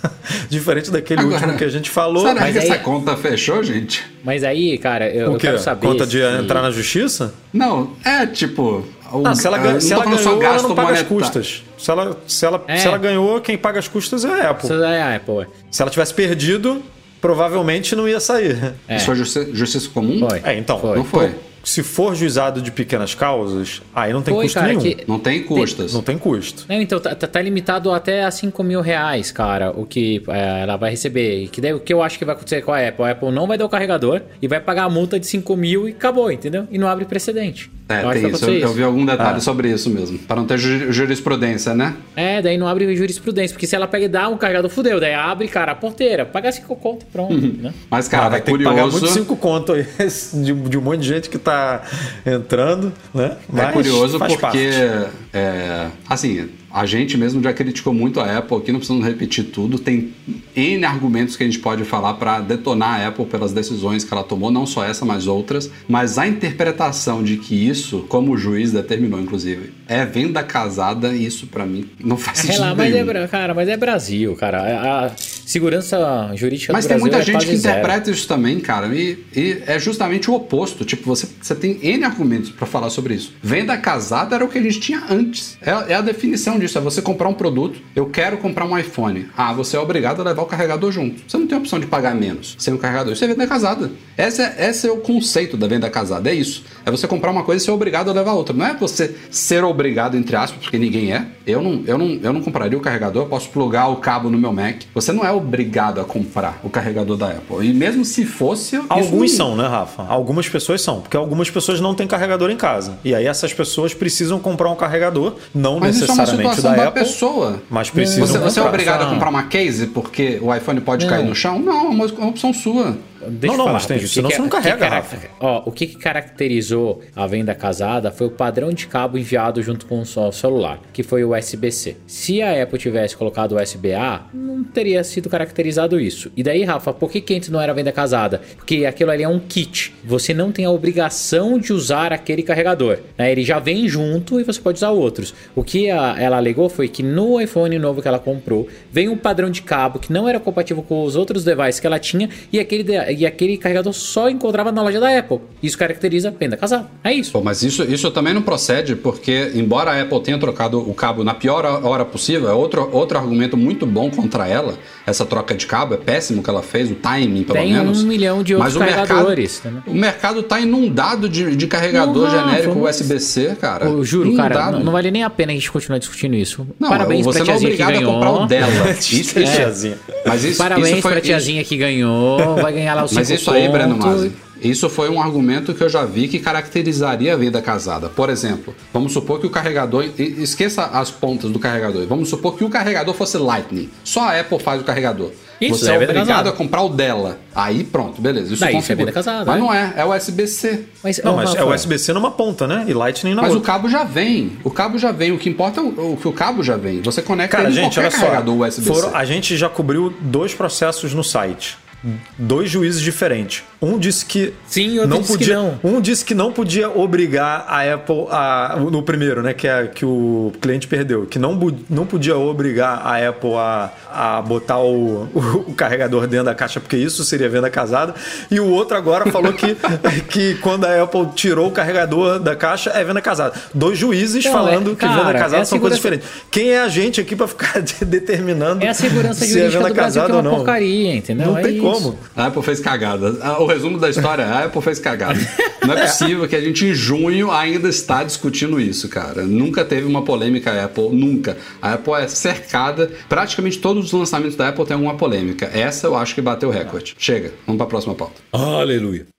Diferente daquele Agora, último que a gente falou. Será Mas que aí- essa conta fechou, gente? Mas aí, cara, eu, O eu quê? quero saber. Conta de se- entrar na justiça? Não, é tipo. O- Ah, se ela, ah, ganha- não se ela ganhou, ela não paga as custas. Se ela, se, ela, É. se ela ganhou, quem paga as custas é a Apple. Isso é a Apple, é. Se ela tivesse perdido, provavelmente não ia sair. É. Isso foi justi- justiça comum? Foi. É, então. Foi. Não foi. Se for juizado de pequenas causas, aí não tem Foi, custo cara, nenhum. que- Não tem custas. Não tem custo. Não, então tá, tá- tá limitado até a 5 mil reais, cara, o que é, ela vai receber. E Que daí, o que eu acho que vai acontecer com a Apple? A Apple não vai dar o carregador e vai pagar a multa de 5 mil e acabou, entendeu? E não abre precedente. É, tem isso. Eu, acontecer eu vi algum Ah. detalhe sobre isso mesmo. Para não ter ju- jurisprudência, né? É, daí não abre jurisprudência, porque se ela pega e dá um carregador, fudeu. Daí abre, cara, a porteira, paga 5 conto e pronto, Uhum. né? Mas, Ah, cara, vai é ter que pagar curioso. muito cinco conto aí de, de um monte de gente que tá entrando, né? É Mas curioso faz porque, parte. é, assim, a gente mesmo já criticou muito a Apple aqui, não precisamos repetir tudo. Tem N argumentos que a gente pode falar para detonar a Apple pelas decisões que ela tomou, não só essa, mas outras. Mas a interpretação de que isso, como o juiz determinou, inclusive, é venda casada, isso para mim não faz É sentido lá, mas é, nenhum. Bra- cara, mas é Brasil, cara. A, segurança jurídica Mas do tem Brasil muita é gente que zero. interpreta isso também, cara, e, e é justamente o oposto. Tipo, você, você tem N argumentos pra falar sobre isso. Venda casada era o que a gente tinha antes. É, é a definição disso. É você comprar um produto, eu quero comprar um iPhone. Ah, você é obrigado a levar o carregador junto. Você não tem opção de pagar menos sem o carregador. Isso é venda casada. Esse é, esse é o conceito da venda casada. É isso. É você comprar uma coisa e ser obrigado a levar outra. Não é você ser obrigado, entre aspas, porque ninguém é. Eu não, eu não, eu não compraria o carregador, eu posso plugar o cabo no meu Mac. Você não é obrigado a comprar o carregador da Apple. E mesmo se fosse. Alguns são, né, Rafa? Algumas pessoas são, porque algumas pessoas não têm carregador em casa. E aí essas pessoas precisam comprar um carregador, não Mas é necessariamente da, da, Apple, pessoa. mas precisam Você, você é obrigado a Só- comprar uma case porque o iPhone pode cair no chão? Não, é uma, uma opção sua. Deixa Não, eu não, mas tem, senão que você não que- carrega, que Rafa. carac- Ó, o que, que caracterizou a venda casada foi o padrão de cabo enviado junto com o celular, que foi o USB-C. Se a Apple tivesse colocado o USB-A, não teria sido caracterizado isso. E daí, Rafa, por que que antes não era venda casada? Porque aquilo ali é um kit. Você não tem a obrigação de usar aquele carregador. né? Ele já vem junto e você pode usar outros. O que a- ela alegou foi que no iPhone novo que ela comprou, vem um padrão de cabo que não era compatível com os outros devices que ela tinha e aquele, e aquele carregador só encontrava na loja da Apple. Isso caracteriza venda casada. É isso. Pô, mas isso, isso também não procede, porque, embora a Apple tenha trocado o cabo na pior hora possível, é outro, outro argumento muito bom contra ela. Essa troca de cabo é péssimo que ela fez, o timing, pelo Tem menos. um milhão de Mas outros o mercado- carregadores. né? O mercado tá inundado de, de carregador Não, genérico mas- USB-C, cara. Eu juro, cara, Inundado. não, não vale nem a pena a gente continuar discutindo isso. Não, Parabéns você pra não é obrigado a ganhou. comprar o dela. Isso, isso é. Mas isso, Parabéns isso foi, pra tiazinha que ganhou. Vai ganhar lá os Mas cinco isso aí, Breno. Masi, isso foi um argumento que eu já vi que caracterizaria a venda casada. Por exemplo, vamos supor que o carregador. Esqueça as pontas do carregador. Vamos supor que o carregador fosse Lightning. Só a Apple faz o carregador. Isso, Você é é obrigado casada. a comprar o dela. Aí pronto, beleza. Isso Daí, isso é venda casada, Mas é. não é, é USB-C. Mas, Não, mas é USB-C numa ponta, né? E Lightning na Mas o outra. cabo já vem. O cabo já vem. O que importa é o, o que o cabo já vem. Você conecta Cara, ele em gente, qualquer olha só. carregador USB-C. a gente já cobriu dois processos no site. Dois juízes diferentes. Um disse que Sim, outro não disse que podia, não. Um disse que não podia obrigar a Apple a no primeiro, né, que é que o cliente perdeu, que não, não podia obrigar a Apple a, a botar o, o, o carregador dentro da caixa, porque isso seria venda casada. E o outro agora falou que, que quando a Apple tirou o carregador da caixa é venda casada. Dois juízes Não, falando é- que cara, venda é casada a são coisas diferentes. Quem é a gente aqui para ficar determinando É a segurança se é jurídica venda do Brasil que casada é uma não? porcaria, entendeu? Não É tem isso. A Apple fez cagada. O resumo da história, a Apple fez cagada. Não é possível que a gente em junho ainda está discutindo isso, cara. Nunca teve uma polêmica Apple, nunca. A Apple é cercada, praticamente todos os lançamentos da Apple tem alguma polêmica. Essa eu acho que bateu o recorde. Chega, vamos para a próxima pauta. Aleluia.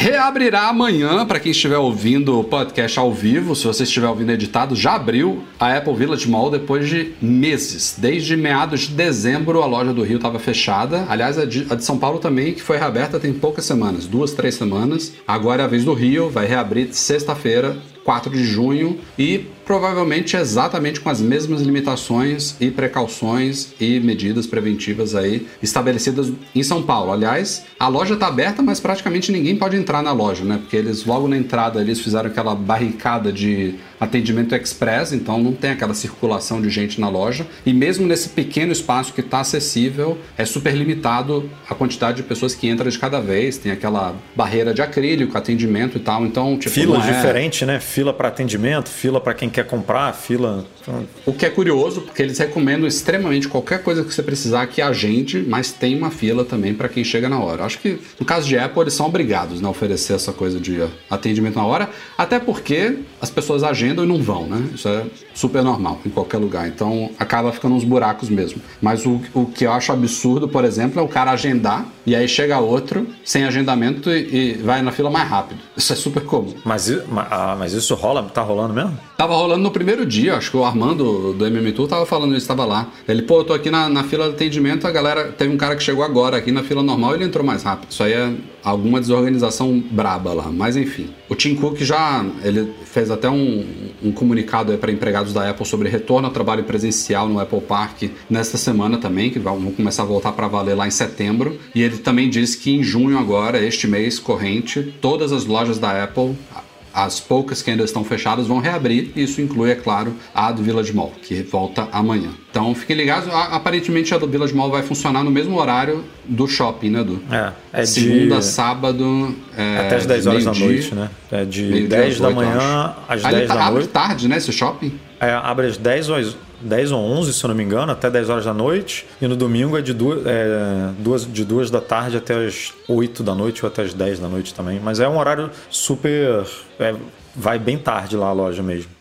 Reabrirá amanhã, para quem estiver ouvindo o podcast ao vivo, se você estiver ouvindo editado, já abriu a Apple Village Mall depois de meses. Desde meados de dezembro a loja do Rio estava fechada. Aliás, a de, a de, São Paulo também, que foi reaberta tem poucas semanas, duas, três semanas. Agora é a vez do Rio, vai reabrir sexta-feira, 4 de junho, e provavelmente exatamente com as mesmas limitações e precauções e medidas preventivas aí estabelecidas em São Paulo. Aliás, a loja está aberta, mas praticamente ninguém pode entrar na loja, né? Porque eles logo na entrada eles fizeram aquela barricada de atendimento express, então não tem aquela circulação de gente na loja. E mesmo nesse pequeno espaço que está acessível, é super limitado a quantidade de pessoas que entram de cada vez. Tem aquela barreira de acrílico, atendimento e tal. Então, tipo, fila é... diferente, né? Fila para atendimento, fila para quem quer comprar, fila. O que é curioso, porque eles recomendam extremamente qualquer coisa que você precisar que agende, mas tem uma fila também para quem chega na hora. Acho que no caso de Apple eles são obrigados né, a oferecer essa coisa de atendimento na hora, até porque as pessoas agendam e não vão, né? Isso é super normal em qualquer lugar. Então acaba ficando uns buracos mesmo. Mas o, o que eu acho absurdo, por exemplo, é o cara agendar e aí chega outro sem agendamento e, e vai na fila mais rápido. Isso é super comum. Mas, ah, mas isso rola? Tá rolando mesmo? Tava rolando no primeiro dia, acho que o Armando do MM Tour tava falando, ele estava lá. Ele, pô, eu tô aqui na, na fila de atendimento, a galera. Teve um cara que chegou agora aqui na fila normal ele entrou mais rápido. Isso aí é alguma desorganização braba lá. Mas enfim. O Tim Cook já ele fez até um, um comunicado para empregados da Apple sobre retorno ao trabalho presencial no Apple Park nesta semana também, que vão começar a voltar para valer lá em setembro. E ele também disse que em junho agora, este mês corrente, todas as lojas da Apple as poucas que ainda estão fechadas vão reabrir, isso inclui, é claro, a do Village Mall, que volta amanhã. Então fiquem ligados, aparentemente a do Village Mall vai funcionar no mesmo horário do shopping, né, Du? É, é Segunda, de... sábado. É, Até as 10 horas da noite, né? É de 10 da manhã às 10 tá, da abre noite. tarde, né, esse shopping? É, abre às 10 horas 10 ou 11, se eu não me engano, até 10 horas da noite. E no domingo é de duas, é, duas, de 2 da tarde até as 8 da noite ou até as 10 da noite também. Mas é um horário super. É, vai bem tarde lá a loja mesmo.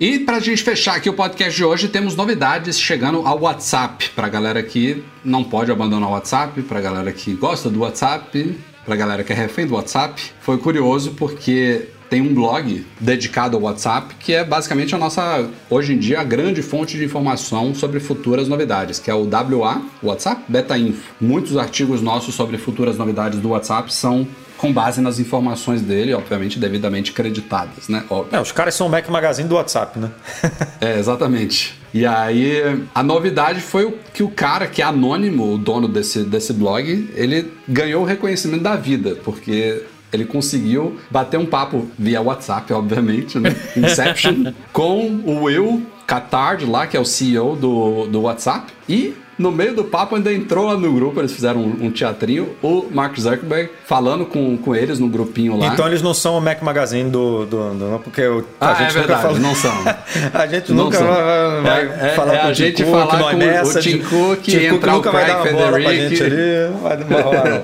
E para a gente fechar aqui o podcast de hoje, temos novidades chegando ao WhatsApp. Para galera que não pode abandonar o WhatsApp, para galera que gosta do WhatsApp, para galera que é refém do WhatsApp. Foi curioso porque tem um blog dedicado ao WhatsApp, que é basicamente a nossa, hoje em dia, a grande fonte de informação sobre futuras novidades, que é o WA, WhatsApp Beta Info. Muitos artigos nossos sobre futuras novidades do WhatsApp são com base nas informações dele, obviamente devidamente creditadas, né? É, os caras são o Mac Magazine do WhatsApp, né? é, exatamente. E aí, a novidade foi que o cara que é anônimo, o dono desse, desse blog, ele ganhou o reconhecimento da vida, porque ele conseguiu bater um papo via WhatsApp, obviamente, né? Inception, com o Will Catard lá, que é o CEO do, do WhatsApp, e no meio do papo ainda entrou lá no grupo, eles fizeram um, um, teatrinho, o Mark Zuckerberg falando com, com eles no grupinho lá. Então eles não são o Mac Magazine do. do, do porque o, a ah, gente é verdade, fala... não são. a gente não nunca são. vai, vai é, falar é, com a gente Cook, falar com o Tim Cook, entrar o Craig Federici. Ali, vai demorar.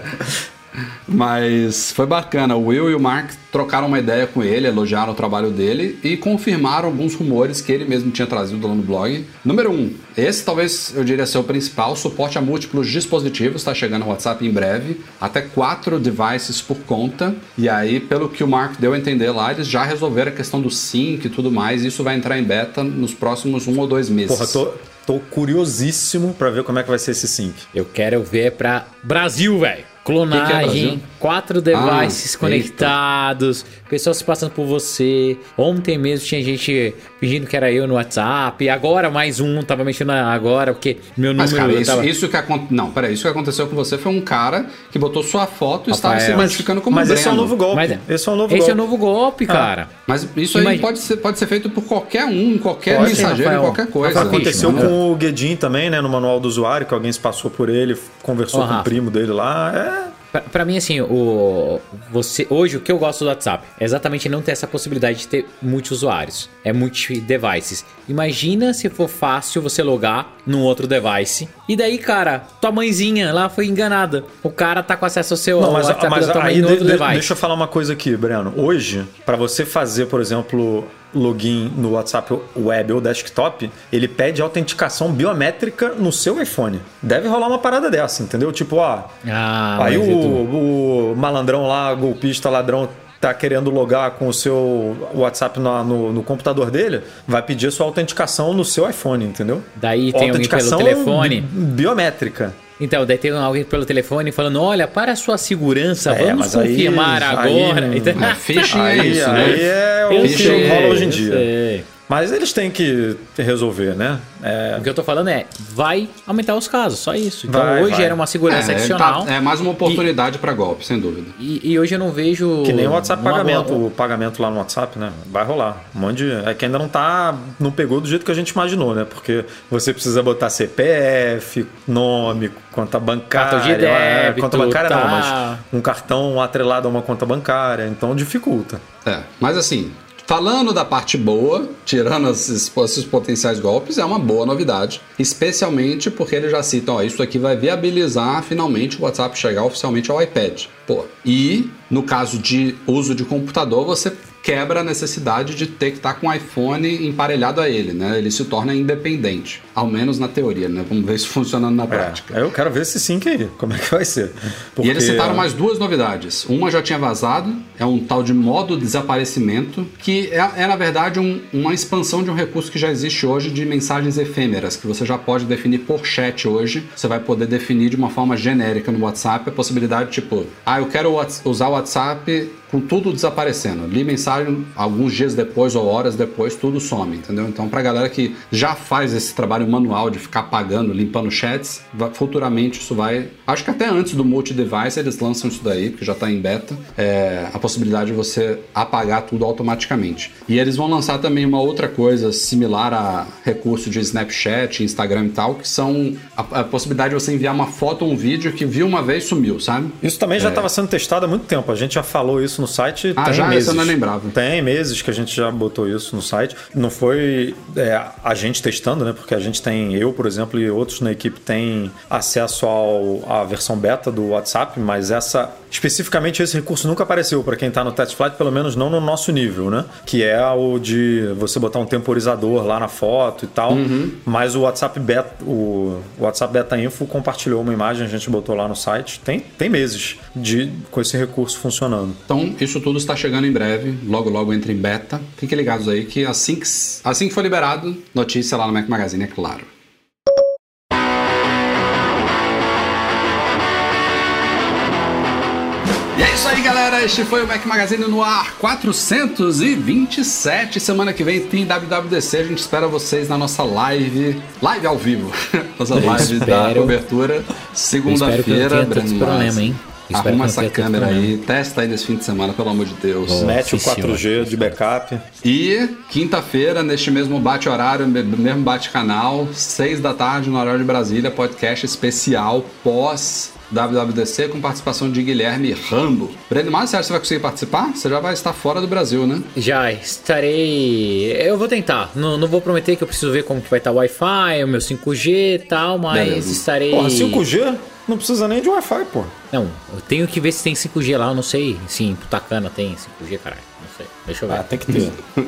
Mas foi bacana. O Will e o Mark trocaram uma ideia com ele, elogiaram o trabalho dele e confirmaram alguns rumores que ele mesmo tinha trazido lá no blog. Número 1. Um, esse talvez eu diria ser o principal. Suporte a múltiplos dispositivos está chegando no WhatsApp em breve. Até quatro devices por conta. E aí, pelo que o Mark deu a entender lá, eles já resolveram a questão do sync e tudo mais. Isso vai entrar em beta nos próximos um ou dois meses. Porra, tô, tô curiosíssimo para ver como é que vai ser esse sync. Eu quero ver para Brasil, velho. Clonagem, que que quatro devices ah, conectados, eita. pessoas se passando por você. Ontem mesmo tinha gente fingindo que era eu no WhatsApp. Agora mais um tava mexendo agora, porque meu número. Mas, cara, isso, tava... isso que aconteceu. Não, peraí, isso que aconteceu com você foi um cara que botou sua foto e estava se identificando como Mas esse é um novo golpe. Mas, esse é um novo esse golpe. é um novo golpe, ah. cara. Mas isso aí pode ser, pode ser feito por qualquer um, qualquer pode, mensageiro, Rafael. qualquer coisa. Aconteceu Ixi, com o Guedin também, né? No manual do usuário, que alguém se passou por ele, conversou com o primo dele lá. É. Pra, pra mim, assim, o, você, hoje o que eu gosto do WhatsApp é exatamente não ter essa possibilidade de ter muitos usuários. É multi-devices. Imagina se for fácil você logar num outro device. E daí, cara, tua mãezinha lá foi enganada. O cara tá com acesso ao seu Não, mas, WhatsApp mas da tua mãe aí no de- outro de- device. deixa eu falar uma coisa aqui, Breno. Hoje, para você fazer, por exemplo, login no WhatsApp web ou desktop, ele pede autenticação biométrica no seu iPhone. Deve rolar uma parada dessa, entendeu? Tipo, ó, Ah, aí o, Edu, o malandrão lá, golpista, ladrão, tá querendo logar com o seu WhatsApp na- no, no computador dele, vai pedir a sua autenticação no seu iPhone, entendeu? Daí tem alguém pelo Autenticação telefone. bi- biométrica. Então, daí tem alguém pelo telefone falando: olha, para a sua segurança, É, vamos aí- confirmar aí agora. Então- É, phishing é Aí, isso, aí né? é o que rola hoje em dia. Mas eles têm que resolver, né? É, O que eu tô falando é, vai aumentar os casos, só isso. Então Vai, hoje vai. era uma segurança É, adicional. tá- é mais uma oportunidade pra golpe, sem dúvida. E, e hoje eu não vejo. que nem o WhatsApp pagamento, o pagamento lá no WhatsApp, né? Vai rolar. Um monte de. É que ainda não tá. Não pegou do jeito que a gente imaginou, né? Porque você precisa botar CPF, nome, conta bancária. Cartão de é, débito, conta bancária tá. não, mas um cartão atrelado a uma conta bancária. Então dificulta. É, mas assim, falando da parte boa, tirando esses, esses potenciais golpes, é uma boa novidade. Especialmente porque eles já citam, ó, isso aqui vai viabilizar finalmente o WhatsApp chegar oficialmente ao iPad. Pô, e no caso de uso de computador, você quebra a necessidade de ter que estar com o iPhone emparelhado a ele, né? Ele se torna independente, ao menos na teoria, né? Vamos ver isso funcionando na prática. É, eu quero ver esse sync aí, como é que vai ser. E eles Porque- citaram mais duas novidades. Uma já tinha vazado, é um tal de modo desaparecimento, que é, é, na verdade um- uma expansão de um recurso que já existe hoje de mensagens efêmeras, que você já pode definir por chat hoje. Você vai poder definir de uma forma genérica no WhatsApp a possibilidade tipo, ah, eu quero usar o WhatsApp com tudo desaparecendo. Li mensagem, alguns dias depois ou horas depois, tudo some, entendeu? Então, pra galera que já faz esse trabalho manual de ficar apagando, limpando chats, futuramente isso vai. Acho que até antes do multi-device eles lançam isso daí, porque já tá em beta, é, a possibilidade de você apagar tudo automaticamente. E eles vão lançar também uma outra coisa similar a recurso de Snapchat, Instagram e tal, que são a, a possibilidade de você enviar uma foto ou um vídeo que viu uma vez e sumiu, sabe? Isso também já estava sendo testado há muito tempo. A gente já falou isso no site. Ah, tem já? meses. Essa não lembrava. Tem meses que a gente já botou isso no site. Não foi é, a gente testando, né? Porque a gente tem, eu, por exemplo, e outros na equipe têm acesso ao, à versão beta do WhatsApp, mas essa. Especificamente esse recurso nunca apareceu para quem está no test flight, pelo menos não no nosso nível, né? Que é o de você botar um temporizador lá na foto e tal. Uhum. Mas o WhatsApp Beta, o WhatsApp Beta Info compartilhou uma imagem, a gente botou lá no site. Tem, tem meses de, com esse recurso funcionando. Então, isso tudo está chegando em breve, logo logo entra em beta. Fiquem ligados aí que assim que, assim que for liberado, notícia lá no Mac Magazine, é claro. E é isso aí, galera. Este foi o Mac Magazine no ar 427. Semana que vem tem WWDC. A gente espera vocês na nossa live, live ao vivo. Nossa live da espero- cobertura, espero que não segunda-feira. tenha tantos Breno problemas, Massa. hein? Espero Arruma essa câmera aí, testa aí nesse fim de semana, pelo amor de Deus. Mete o oficial, 4G de backup. E quinta-feira, neste mesmo bate-horário, me- mesmo bate-canal, seis da tarde, no horário de Brasília, podcast especial pós WWDC com participação de Guilherme Rambo. Breno Massa, você acha que você vai conseguir participar? Você já vai estar fora do Brasil, né? Já estarei. Eu vou tentar. Não, não vou prometer que eu preciso ver como que vai estar o Wi-Fi, o meu 5G e tal, mas Beleza. estarei. Porra, 5G não precisa nem de Wi-Fi, pô. Não, eu tenho que ver se tem 5G lá, eu não sei. Sim, Putacana tem 5G, caralho. Sei. Deixa eu ver. Ah, tem que ter.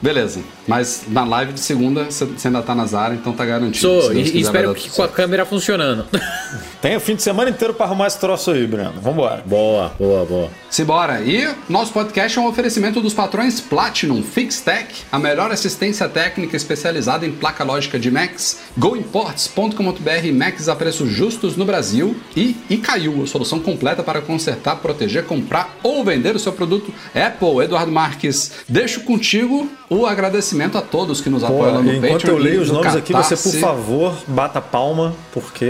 Beleza. Mas na live de segunda você ainda tá nas áreas, então tá garantido. Sou, e, quiser, e espero que com a câmera funcionando. tem o fim de semana inteiro pra arrumar esse troço aí, Breno. Vambora. boa, boa, boa. Simbora! E nosso podcast é um oferecimento dos patrões Platinum FixTech, a melhor assistência técnica especializada em placa lógica de Macs, goimports.com.br Macs a preços justos no Brasil e Icaiu, a solução completa para consertar, proteger, comprar ou vender o seu produto Apple. Eduardo Marques, deixo contigo o agradecimento a todos que nos Pô, apoiam lá no enquanto Patreon. eu leio os no nomes aqui, você, por favor, bata palma, porque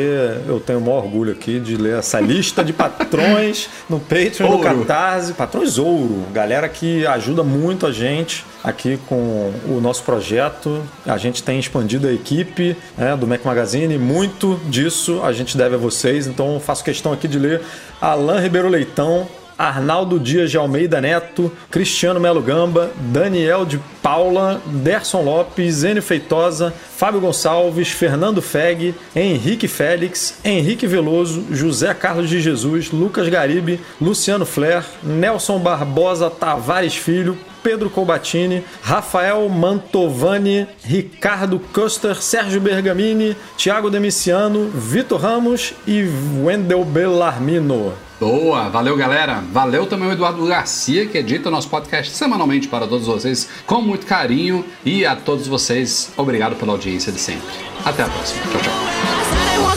eu tenho o maior orgulho aqui de ler essa lista de patrões no Patreon e no Ouro. Catarse. Patrões ouro. Galera que ajuda muito a gente aqui com o nosso projeto. A gente tem expandido a equipe né, do Mac Magazine. Muito disso a gente deve a vocês. Então, faço questão aqui de ler Alain Ribeiro Leitão, Arnaldo Dias de Almeida Neto, Cristiano Melo Gamba, Daniel de Paula, Derson Lopes, Enio Feitosa, Fábio Gonçalves, Fernando Feg, Henrique Félix, Henrique Veloso, José Carlos de Jesus, Lucas Garibe, Luciano Flair, Nelson Barbosa Tavares Filho, Pedro Colbatini, Rafael Mantovani, Ricardo Custer, Sérgio Bergamini, Thiago Demiciano, Vitor Ramos e Wendel Bellarmino. Boa, valeu galera. Valeu também o Eduardo Garcia, que edita nosso podcast semanalmente para todos vocês, com muito carinho. E a todos vocês, obrigado pela audiência de sempre. Até a próxima. Tchau, tchau.